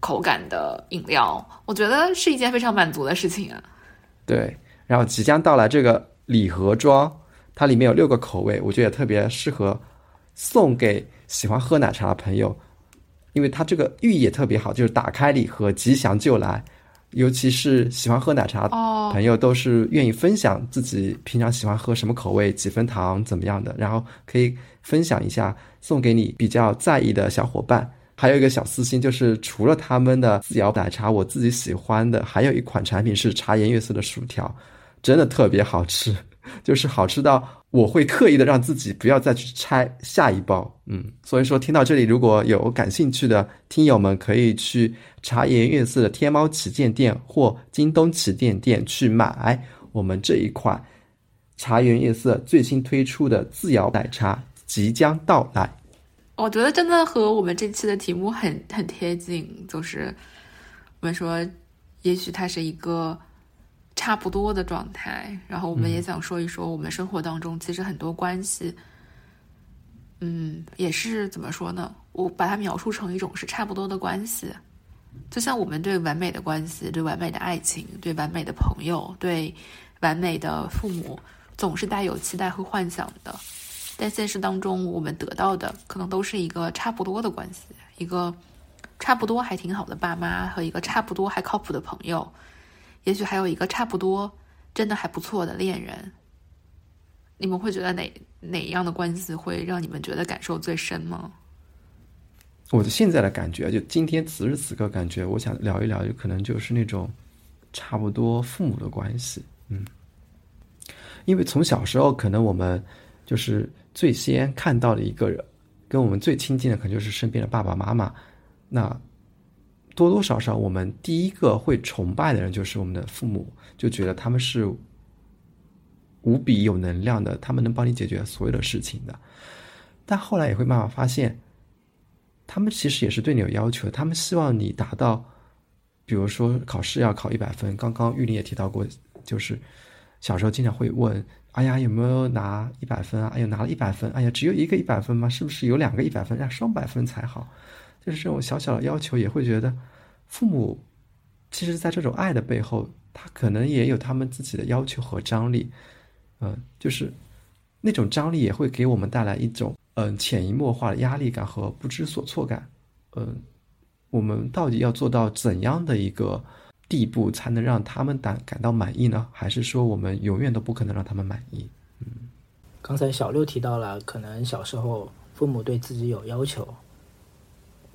口感的饮料，我觉得是一件非常满足的事情啊。对。然后即将到来这个礼盒装，它里面有六个口味，我觉得也特别适合送给喜欢喝奶茶的朋友，因为它这个寓意也特别好，就是打开礼盒吉祥就来，尤其是喜欢喝奶茶朋友都是愿意分享自己平常喜欢喝什么口味、几分糖怎么样的，然后可以分享一下送给你比较在意的小伙伴。还有一个小私心，就是除了他们的自摇奶茶，我自己喜欢的还有一款产品是茶颜悦色的薯条。真的特别好吃，就是好吃到我会刻意的让自己不要再去拆下一包。嗯，所以说听到这里，如果有感兴趣的听友们，可以去茶颜悦色的天猫旗舰店或京东旗舰店去买我们这一款茶颜悦色最新推出的自摇奶茶即将到来。我觉得真的和我们这期的题目很很贴近，就是我们说，也许它是一个。差不多的状态，然后我们也想说一说我们生活当中其实很多关系，嗯，也是怎么说呢？我把它描述成一种是差不多的关系，就像我们对完美的关系、对完美的爱情、对完美的朋友、对完美的父母，总是带有期待和幻想的，但现实当中我们得到的可能都是一个差不多的关系，一个差不多还挺好的爸妈和一个差不多还靠谱的朋友。也许还有一个差不多，真的还不错的恋人。你们会觉得哪哪样的关系会让你们觉得感受最深吗？我的现在的感觉，就今天此时此刻感觉，我想聊一聊，就可能就是那种差不多父母的关系。嗯，因为从小时候，可能我们就是最先看到的一个人，跟我们最亲近的，可能就是身边的爸爸妈妈。那多多少少，我们第一个会崇拜的人就是我们的父母，就觉得他们是无比有能量的，他们能帮你解决所有的事情的。但后来也会慢慢发现，他们其实也是对你有要求，他们希望你达到，比如说考试要考一百分。刚刚玉林也提到过，就是小时候经常会问：“哎呀，有没有拿一百分啊？哎呀，拿了一百分，哎呀，只有一个一百分吗？是不是有两个一百分，要双百分才好？”就是这种小小的要求，也会觉得父母其实，在这种爱的背后，他可能也有他们自己的要求和张力。嗯，就是那种张力也会给我们带来一种嗯潜移默化的压力感和不知所措感。嗯，我们到底要做到怎样的一个地步，才能让他们感感到满意呢？还是说我们永远都不可能让他们满意？嗯，刚才小六提到了，可能小时候父母对自己有要求。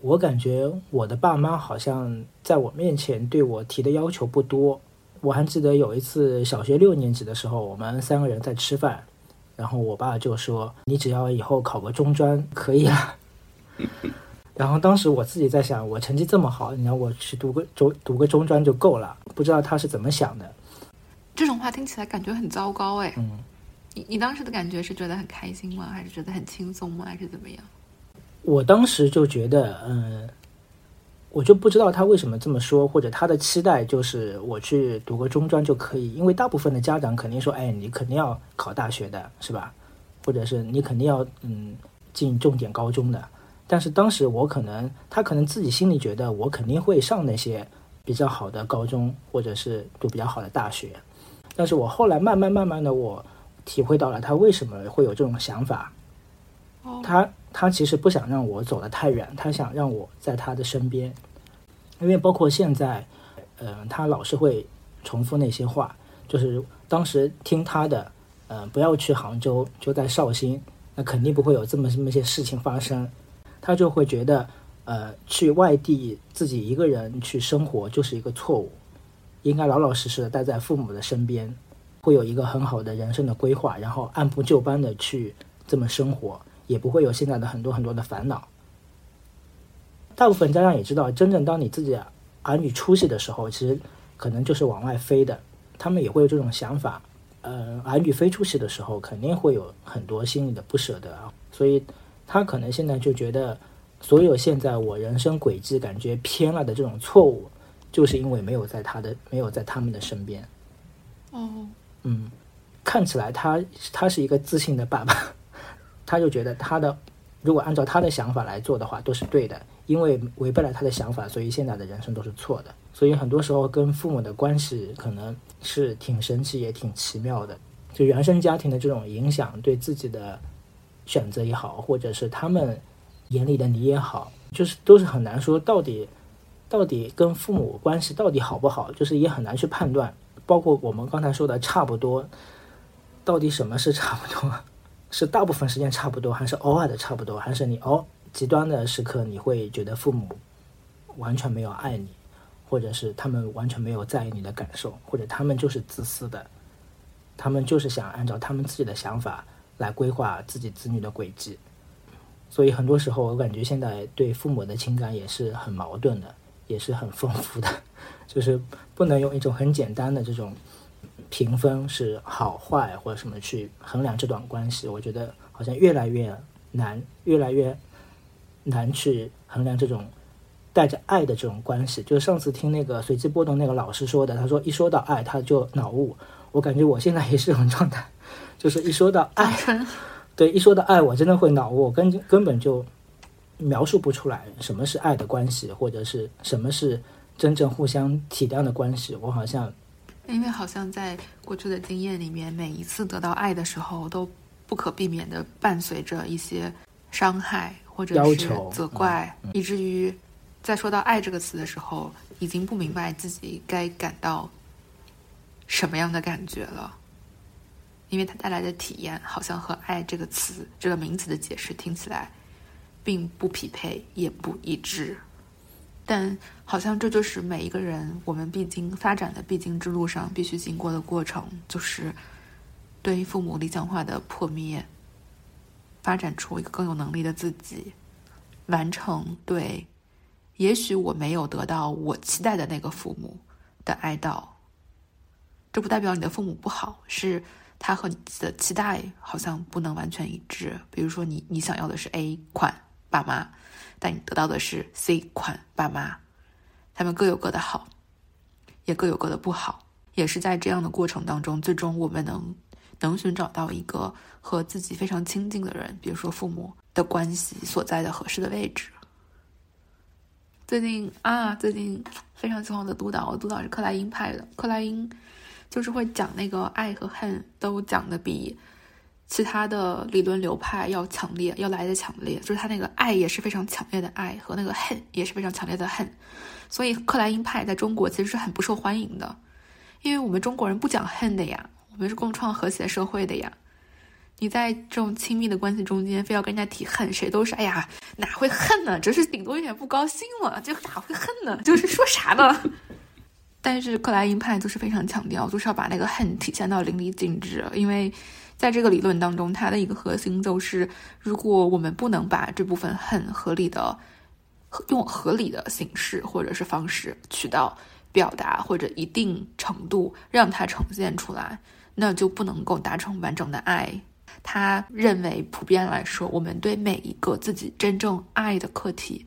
我感觉我的爸妈好像在我面前对我提的要求不多。我还记得有一次小学六年级的时候，我们三个人在吃饭，然后我爸就说：“你只要以后考个中专可以了。”然后当时我自己在想，我成绩这么好，你让我去读个中读个中专就够了。不知道他是怎么想的。这种话听起来感觉很糟糕哎。嗯。你你当时的感觉是觉得很开心吗？还是觉得很轻松吗？还是怎么样？我当时就觉得，嗯，我就不知道他为什么这么说，或者他的期待就是我去读个中专就可以，因为大部分的家长肯定说，哎，你肯定要考大学的，是吧？或者是你肯定要嗯进重点高中的。但是当时我可能他可能自己心里觉得我肯定会上那些比较好的高中，或者是读比较好的大学。但是我后来慢慢慢慢的我体会到了他为什么会有这种想法。他他其实不想让我走得太远，他想让我在他的身边，因为包括现在，嗯，他老是会重复那些话，就是当时听他的，呃，不要去杭州，就在绍兴，那肯定不会有这么这么些事情发生，他就会觉得，呃，去外地自己一个人去生活就是一个错误，应该老老实实的待在父母的身边，会有一个很好的人生的规划，然后按部就班的去这么生活。也不会有现在的很多很多的烦恼。大部分家长也知道，真正当你自己儿女出息的时候，其实可能就是往外飞的。他们也会有这种想法。呃，儿女飞出去的时候，肯定会有很多心里的不舍得啊。所以，他可能现在就觉得，所有现在我人生轨迹感觉偏了的这种错误，就是因为没有在他的没有在他们的身边。哦，嗯，看起来他他是一个自信的爸爸。他就觉得他的，如果按照他的想法来做的话，都是对的，因为违背了他的想法，所以现在的人生都是错的。所以很多时候跟父母的关系可能是挺神奇也挺奇妙的。就原生家庭的这种影响，对自己的选择也好，或者是他们眼里的你也好，就是都是很难说到底，到底跟父母关系到底好不好，就是也很难去判断。包括我们刚才说的差不多，到底什么是差不多？是大部分时间差不多，还是偶尔的差不多，还是你哦极端的时刻你会觉得父母完全没有爱你，或者是他们完全没有在意你的感受，或者他们就是自私的，他们就是想按照他们自己的想法来规划自己子女的轨迹。所以很多时候我感觉现在对父母的情感也是很矛盾的，也是很丰富的，就是不能用一种很简单的这种。评分是好坏或者什么去衡量这段关系，我觉得好像越来越难，越来越难去衡量这种带着爱的这种关系。就是上次听那个随机波动那个老师说的，他说一说到爱他就脑雾。我感觉我现在也是这种状态，就是一说到 爱，对，一说到爱我真的会脑雾，根根本就描述不出来什么是爱的关系，或者是什么是真正互相体谅的关系。我好像。因为好像在过去的经验里面，每一次得到爱的时候，都不可避免的伴随着一些伤害或者是责怪，以至于在说到“爱”这个词的时候，已经不明白自己该感到什么样的感觉了，因为它带来的体验好像和“爱”这个词这个名词的解释听起来并不匹配，也不一致。但好像这就是每一个人我们必经发展的必经之路上必须经过的过程，就是对于父母理想化的破灭，发展出一个更有能力的自己，完成对也许我没有得到我期待的那个父母的哀悼。这不代表你的父母不好，是他和你的期待好像不能完全一致。比如说，你你想要的是 A 款爸妈。但你得到的是 C 款爸妈，他们各有各的好，也各有各的不好。也是在这样的过程当中，最终我们能能寻找到一个和自己非常亲近的人，比如说父母的关系所在的合适的位置。最近啊，最近非常喜欢我的督导，我督导是克莱因派的，克莱因就是会讲那个爱和恨都讲的比。其他的理论流派要强烈，要来的强烈，就是他那个爱也是非常强烈的爱，和那个恨也是非常强烈的恨。所以克莱因派在中国其实是很不受欢迎的，因为我们中国人不讲恨的呀，我们是共创和谐社会的呀。你在这种亲密的关系中间，非要跟人家提恨，谁都是哎呀，哪会恨呢？只是顶多有点不高兴了，就哪会恨呢？就是说啥呢？但是克莱因派就是非常强调，就是要把那个恨体现到淋漓尽致，因为。在这个理论当中，它的一个核心就是，如果我们不能把这部分很合理的、用合理的形式或者是方式渠道表达，或者一定程度让它呈现出来，那就不能够达成完整的爱。他认为，普遍来说，我们对每一个自己真正爱的客体，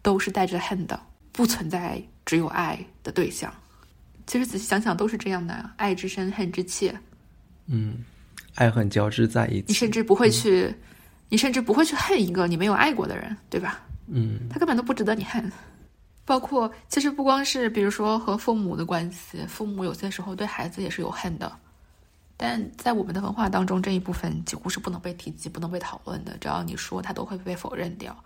都是带着恨的。不存在只有爱的对象。其实仔细想想，都是这样的呀，爱之深，恨之切。嗯，爱恨交织在一起。你甚至不会去，你甚至不会去恨一个你没有爱过的人，对吧？嗯，他根本都不值得你恨。包括其实不光是比如说和父母的关系，父母有些时候对孩子也是有恨的。但在我们的文化当中，这一部分几乎是不能被提及、不能被讨论的。只要你说，他都会被否认掉。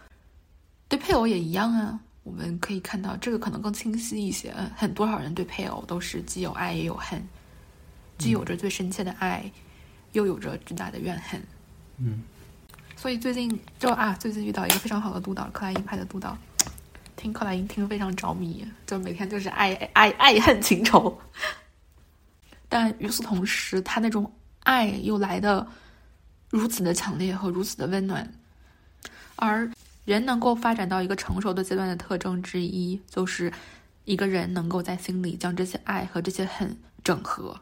对配偶也一样啊。我们可以看到，这个可能更清晰一些。嗯很多少人对配偶都是既有爱也有恨，既有着最深切的爱，又有着巨大的怨恨。嗯。所以最近就啊，最近遇到一个非常好的督导，克莱因派的督导，听克莱因听非常着迷，就每天就是爱爱爱恨情仇。但与此同时，他那种爱又来的如此的强烈和如此的温暖，而。人能够发展到一个成熟的阶段的特征之一，就是一个人能够在心里将这些爱和这些恨整合。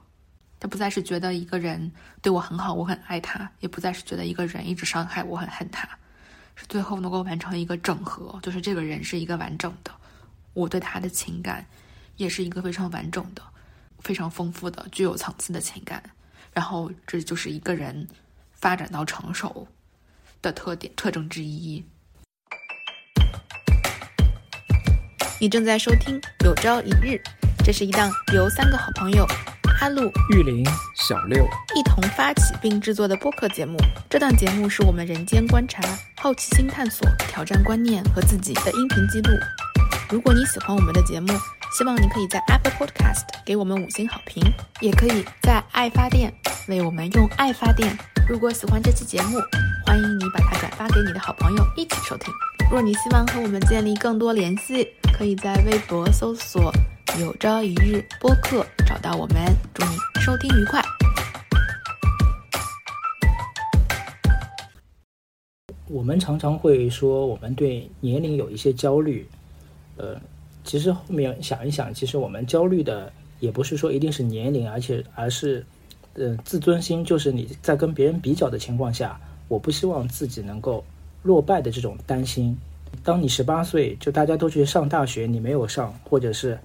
他不再是觉得一个人对我很好，我很爱他；也不再是觉得一个人一直伤害我，很恨他。是最后能够完成一个整合，就是这个人是一个完整的，我对他的情感也是一个非常完整的、非常丰富的、具有层次的情感。然后，这就是一个人发展到成熟的特点特征之一。你正在收听《有朝一日》，这是一档由三个好朋友哈路、玉林、小六一同发起并制作的播客节目。这档节目是我们人间观察、好奇心探索、挑战观念和自己的音频记录。如果你喜欢我们的节目，希望你可以在 Apple Podcast 给我们五星好评，也可以在爱发电为我们用爱发电。如果喜欢这期节目，欢迎你把它转发给你的好朋友一起收听。若你希望和我们建立更多联系，可以在微博搜索“有朝一日播客”找到我们。祝你收听愉快。我们常常会说，我们对年龄有一些焦虑。呃，其实后面想一想，其实我们焦虑的也不是说一定是年龄，而且而是，呃，自尊心，就是你在跟别人比较的情况下，我不希望自己能够。落败的这种担心，当你十八岁就大家都去上大学，你没有上，或者是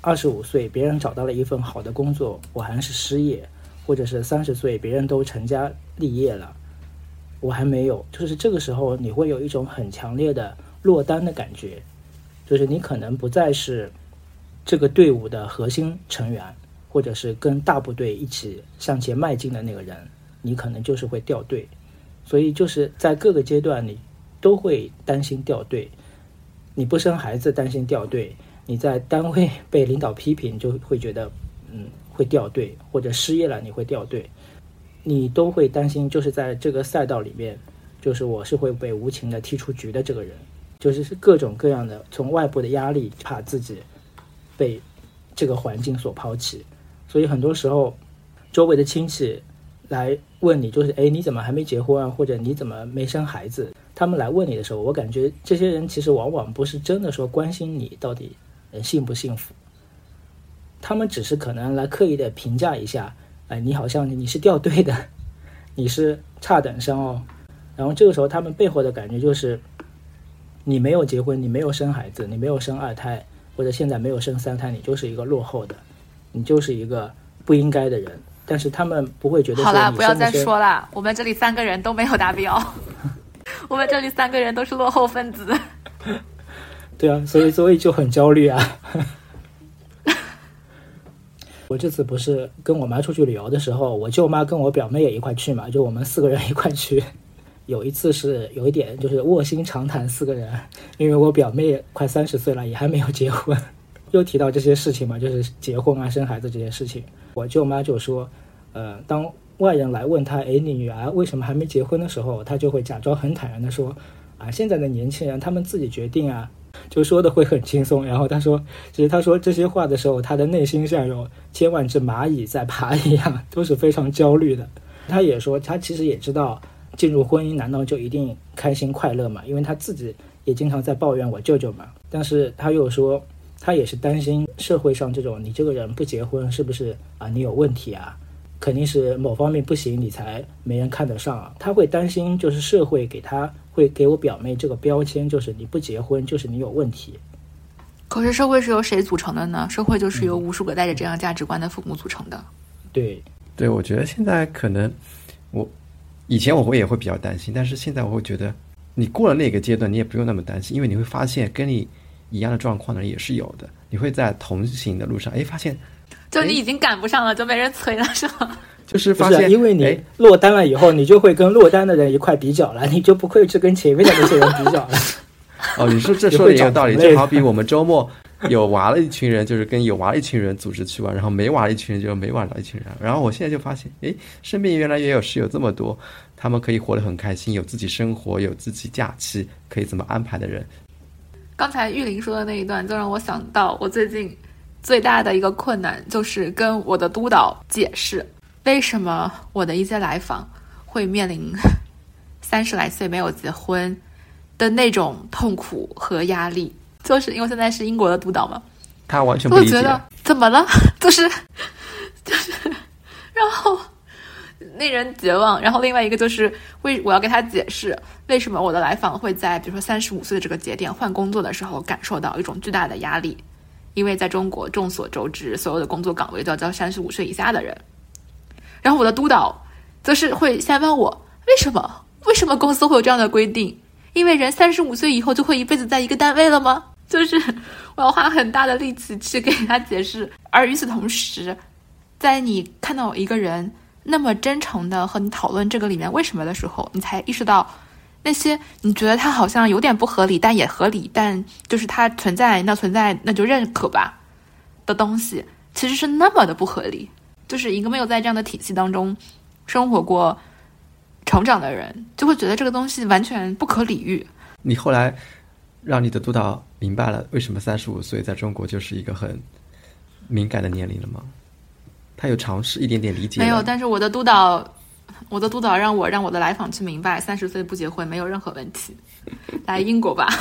二十五岁别人找到了一份好的工作，我还是失业，或者是三十岁别人都成家立业了，我还没有，就是这个时候你会有一种很强烈的落单的感觉，就是你可能不再是这个队伍的核心成员，或者是跟大部队一起向前迈进的那个人，你可能就是会掉队。所以就是在各个阶段，你都会担心掉队。你不生孩子，担心掉队；你在单位 被领导批评，就会觉得嗯会掉队，或者失业了你会掉队。你都会担心，就是在这个赛道里面，就是我是会被无情的踢出局的这个人，就是是各种各样的从外部的压力，怕自己被这个环境所抛弃。所以很多时候，周围的亲戚。来问你，就是哎，你怎么还没结婚啊？或者你怎么没生孩子？他们来问你的时候，我感觉这些人其实往往不是真的说关心你到底幸不幸福，他们只是可能来刻意的评价一下，哎，你好像你是掉队的，你是差等生哦。然后这个时候他们背后的感觉就是，你没有结婚，你没有生孩子，你没有生二胎，或者现在没有生三胎，你就是一个落后的，你就是一个不应该的人。但是他们不会觉得好啦，不要再说了。我们这里三个人都没有达标，我们这里三个人都是落后分子。对啊，所以所以就很焦虑啊。我这次不是跟我妈出去旅游的时候，我舅妈跟我表妹也一块去嘛，就我们四个人一块去。有一次是有一点就是卧薪尝胆，四个人，因为我表妹快三十岁了，也还没有结婚，又提到这些事情嘛，就是结婚啊、生孩子这些事情。我舅妈就说，呃，当外人来问她，哎，你女儿为什么还没结婚的时候，她就会假装很坦然的说，啊，现在的年轻人他们自己决定啊，就说的会很轻松。然后她说，其实她说这些话的时候，她的内心像有千万只蚂蚁在爬一样，都是非常焦虑的。她也说，她其实也知道进入婚姻难道就一定开心快乐嘛？因为她自己也经常在抱怨我舅舅嘛。但是她又说。他也是担心社会上这种你这个人不结婚是不是啊？你有问题啊？肯定是某方面不行，你才没人看得上啊。他会担心，就是社会给他会给我表妹这个标签，就是你不结婚就是你有问题。可是社会是由谁组成的呢？社会就是由无数个带着这样价值观的父母组成的。对，对，我觉得现在可能我以前我会也会比较担心，但是现在我会觉得你过了那个阶段，你也不用那么担心，因为你会发现跟你一样的状况的人也是有的。你会在同行的路上，哎，发现就你已经赶不上了，就没人催了，是吗？就是发现，因为你哎落单了以后，你就会跟落单的人一块比较了，你就不会去跟前面的那些人比较了。哦，你说这说的也有道理，就好比我们周末有娃了一群人，就是跟有娃的一群人组织去玩，然后没娃的一群人就没娃的一群人。然后我现在就发现，哎，身边原来也有室友这么多，他们可以活得很开心，有自己生活，有自己假期，可以怎么安排的人。刚才玉林说的那一段，就让我想到我最近最大的一个困难，就是跟我的督导解释为什么我的一些来访会面临 三十来岁没有结婚的那种痛苦和压力，就是因为现在是英国的督导嘛，他完全不理解我觉，得怎么了？就是 就是，然后令人绝望。然后另外一个就是为我要给他解释为什么我的来访会在比如说三十五岁的这个节点换工作的时候感受到一种巨大的压力，因为在中国众所周知，所有的工作岗位都要招三十五岁以下的人。然后我的督导则是会先问我为什么为什么公司会有这样的规定？因为人三十五岁以后就会一辈子在一个单位了吗？就是我要花很大的力气去给他解释，而与此同时，在你看到一个人那么真诚的和你讨论这个里面为什么的时候，你才意识到那些你觉得他好像有点不合理，但也合理，但就是它存在，那存在那就认可吧的东西，其实是那么的不合理。就是一个没有在这样的体系当中生活过、成长的人，就会觉得这个东西完全不可理喻。你后来让你的督导明白了为什么三十五岁在中国就是一个很敏感的年龄了吗？他有尝试一点点理解没有，但是我的督导，我的督导让我让我的来访去明白，三十岁不结婚没有任何问题，来英国吧。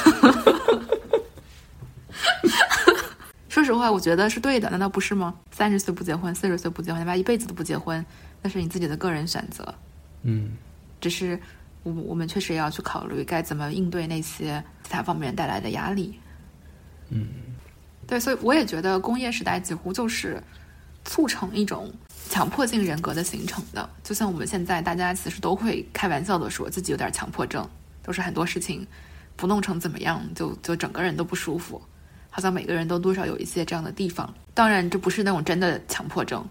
说实话，我觉得是对的，难道不是吗？三十岁不结婚，四十岁不结婚，哪怕一辈子都不结婚，那是你自己的个人选择。嗯，只是我我们确实也要去考虑该怎么应对那些其他方面带来的压力。嗯，对，所以我也觉得工业时代几乎就是促成一种强迫性人格的形成的。就像我们现在大家其实都会开玩笑的说自己有点强迫症，都是很多事情不弄成怎么样，就就整个人都不舒服。好像每个人都多少有一些这样的地方。当然，这不是那种真的强迫症，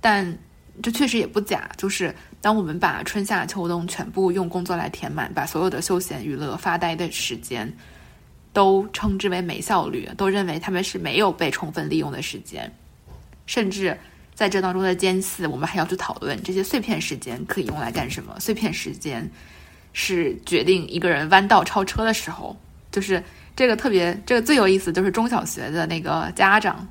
但这确实也不假。就是当我们把春夏秋冬全部用工作来填满，把所有的休闲娱乐、发呆的时间都称之为没效率，都认为他们是没有被充分利用的时间，甚至在这当中的间隙，我们还要去讨论这些碎片时间可以用来干什么。碎片时间是决定一个人弯道超车的时候，就是。这个特别，这个最有意思，就是中小学的那个家长，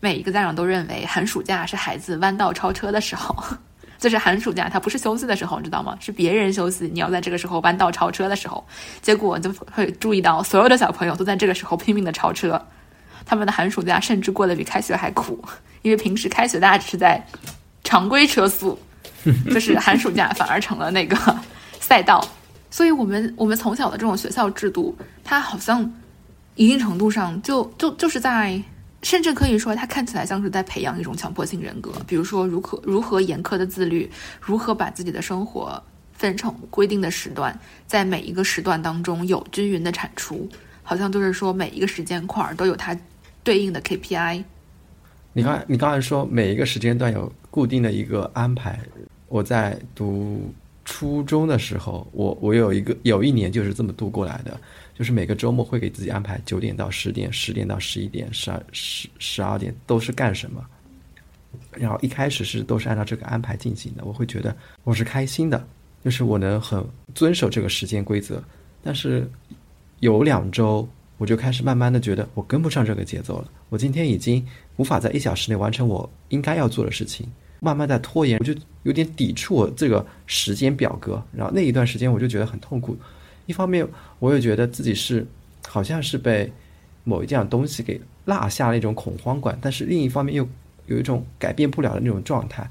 每一个家长都认为寒暑假是孩子弯道超车的时候，就是寒暑假他不是休息的时候，你知道吗？是别人休息，你要在这个时候弯道超车的时候，结果就会注意到所有的小朋友都在这个时候拼命的超车，他们的寒暑假甚至过得比开学还苦，因为平时开学大家只是在常规车速，就是寒暑假反而成了那个 赛道。所以，我们我们从小的这种学校制度，它好像一定程度上就就就是在，甚至可以说，它看起来像是在培养一种强迫性人格。比如说，如何如何严苛的自律，如何把自己的生活分成规定的时段，在每一个时段当中有均匀的产出，好像就是说每一个时间块都有它对应的 KPI。你刚你刚才说每一个时间段有固定的一个安排，我在读。初中的时候，我我有一个有一年就是这么度过来的，就是每个周末会给自己安排九点到十点，十点到十一点，十二十十二点都是干什么。然后一开始是都是按照这个安排进行的，我会觉得我是开心的，就是我能很遵守这个时间规则。但是有两周，我就开始慢慢的觉得我跟不上这个节奏了，我今天已经无法在一小时内完成我应该要做的事情。慢慢在拖延，我就有点抵触我这个时间表格。然后那一段时间我就觉得很痛苦。一方面，我又觉得自己是好像是被某一样东西给落下了一种恐慌感，但是另一方面又有一种改变不了的那种状态，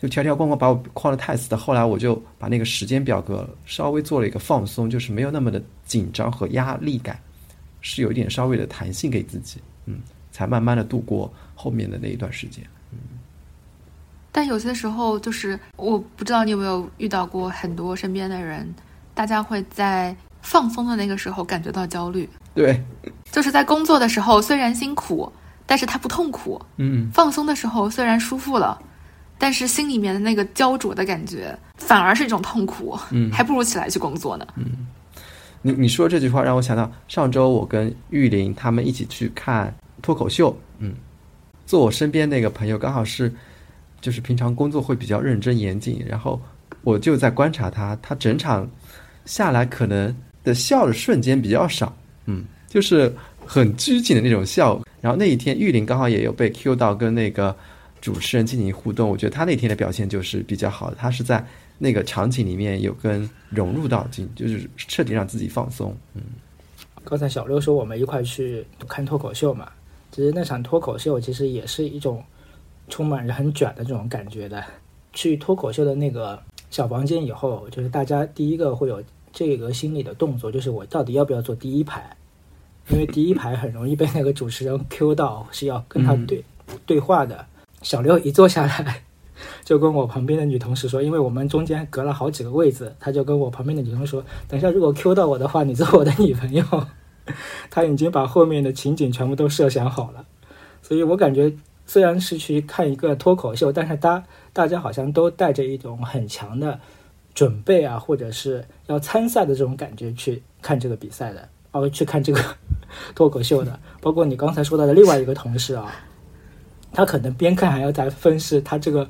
就条条框框把我框得太死的。后来我就把那个时间表格稍微做了一个放松，就是没有那么的紧张和压力感。是有一点稍微的弹性给自己，嗯，才慢慢的度过后面的那一段时间。嗯但有些时候，就是我不知道你有没有遇到过很多身边的人，大家会在放松的那个时候感觉到焦虑，对，就是在工作的时候虽然辛苦，但是他不痛苦；嗯，放松的时候虽然舒服了，但是心里面的那个焦灼的感觉反而是一种痛苦，嗯。还不如起来去工作呢。你你说这句话让我想到上周我跟玉林他们一起去看脱口秀，嗯，坐我身边那个朋友刚好是，就是平常工作会比较认真严谨，然后我就在观察他，他整场下来可能的笑的瞬间比较少，嗯，就是很拘谨的那种笑。然后那一天玉林刚好也有被 Q 到跟那个主持人进行互动，我觉得他那天的表现就是比较好的，他是在那个场景里面有跟融入到进，就是彻底让自己放松。嗯刚才小六说我们一块去看脱口秀嘛，其实那场脱口秀其实也是一种充满着很卷的这种感觉的。去脱口秀的那个小房间以后，就是大家第一个会有这个心理的动作，就是我到底要不要坐第一排？因为第一排很容易被那个主持人 Q 到，是要跟他对、对话的。小六一坐下来，就跟我旁边的女同事说，因为我们中间隔了好几个位子，他就跟我旁边的女同事说，等一下如果 Q 到我的话，你做我的女朋友。他已经把后面的情景全部都设想好了，所以我感觉虽然是去看一个脱口秀，但是大大家好像都带着一种很强的准备啊，或者是要参赛的这种感觉去看这个比赛的，哦，去看这个脱口秀的。包括你刚才说到的另外一个同事啊，他可能边看还要在分析他这个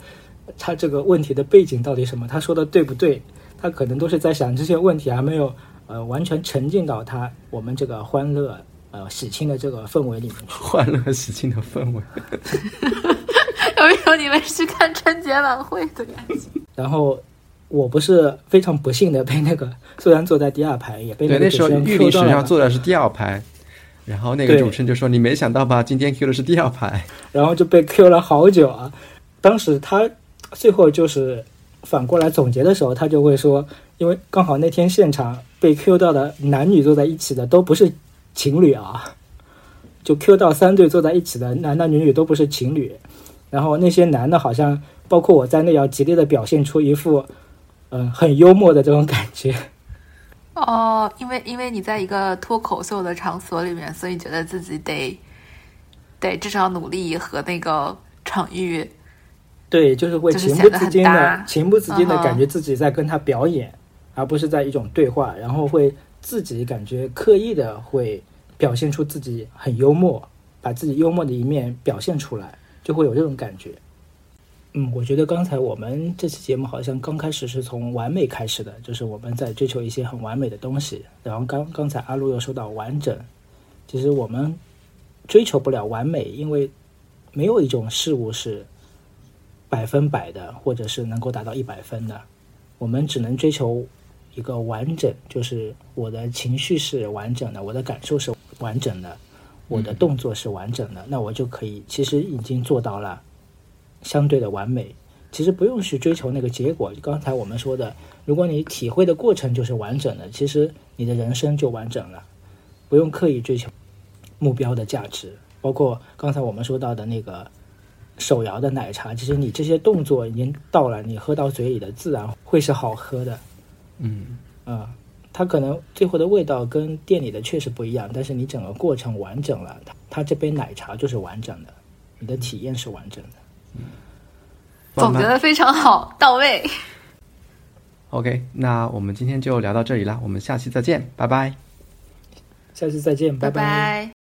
他这个问题的背景到底什么，他说的对不对？他可能都是在想这些问题，还没有呃完全沉浸到他我们这个欢乐呃喜庆的这个氛围里面去。欢乐喜庆的氛围。有一种你们去看春节晚会的感觉。然后我不是非常不幸的被那个虽然坐在第二排，也被，那个主持人那时候玉林实际到了嘛。上坐的是第二排，然后那个主持人就说：“你没想到吧？今天 Q 的是第二排。然后就被 Q 了好久啊。当时他最后就是反过来总结的时候，他就会说，因为刚好那天现场被 Q 到的男女坐在一起的都不是情侣啊，就 Q 到三对坐在一起的男男女女都不是情侣，然后那些男的好像包括我在内，要极力的表现出一副嗯、很幽默的这种感觉。哦，因为因为你在一个脱口秀的场所里面，所以觉得自己得得至少努力和那个场域对，就是会情不自禁的、情不自禁的感觉自己在跟他表演，而不是在一种对话，然后会自己感觉刻意的会表现出自己很幽默，把自己幽默的一面表现出来，就会有这种感觉。嗯，我觉得刚才我们这期节目好像刚开始是从完美开始的，就是我们在追求一些很完美的东西。然后刚刚才阿路又说到完整，其实我们追求不了完美，因为没有一种事物是百分百的，或者是能够达到一百分的。我们只能追求一个完整，就是我的情绪是完整的，我的感受是完整的，我的动作是完整的，那我就可以其实已经做到了相对的完美。其实不用去追求那个结果。刚才我们说的，如果你体会的过程就是完整的，其实你的人生就完整了，不用刻意追求目标的价值。包括刚才我们说到的那个手摇的奶茶，其实你这些动作已经到了，你喝到嘴里的自然会是好喝的。”嗯，啊、它可能最后的味道跟店里的确实不一样，但是你整个过程完整了，它它这杯奶茶就是完整的，你的体验是完整的。总结的非常好，到位。OK，那我们今天就聊到这里啦，我们下期再见，拜拜。下期再见，拜拜拜。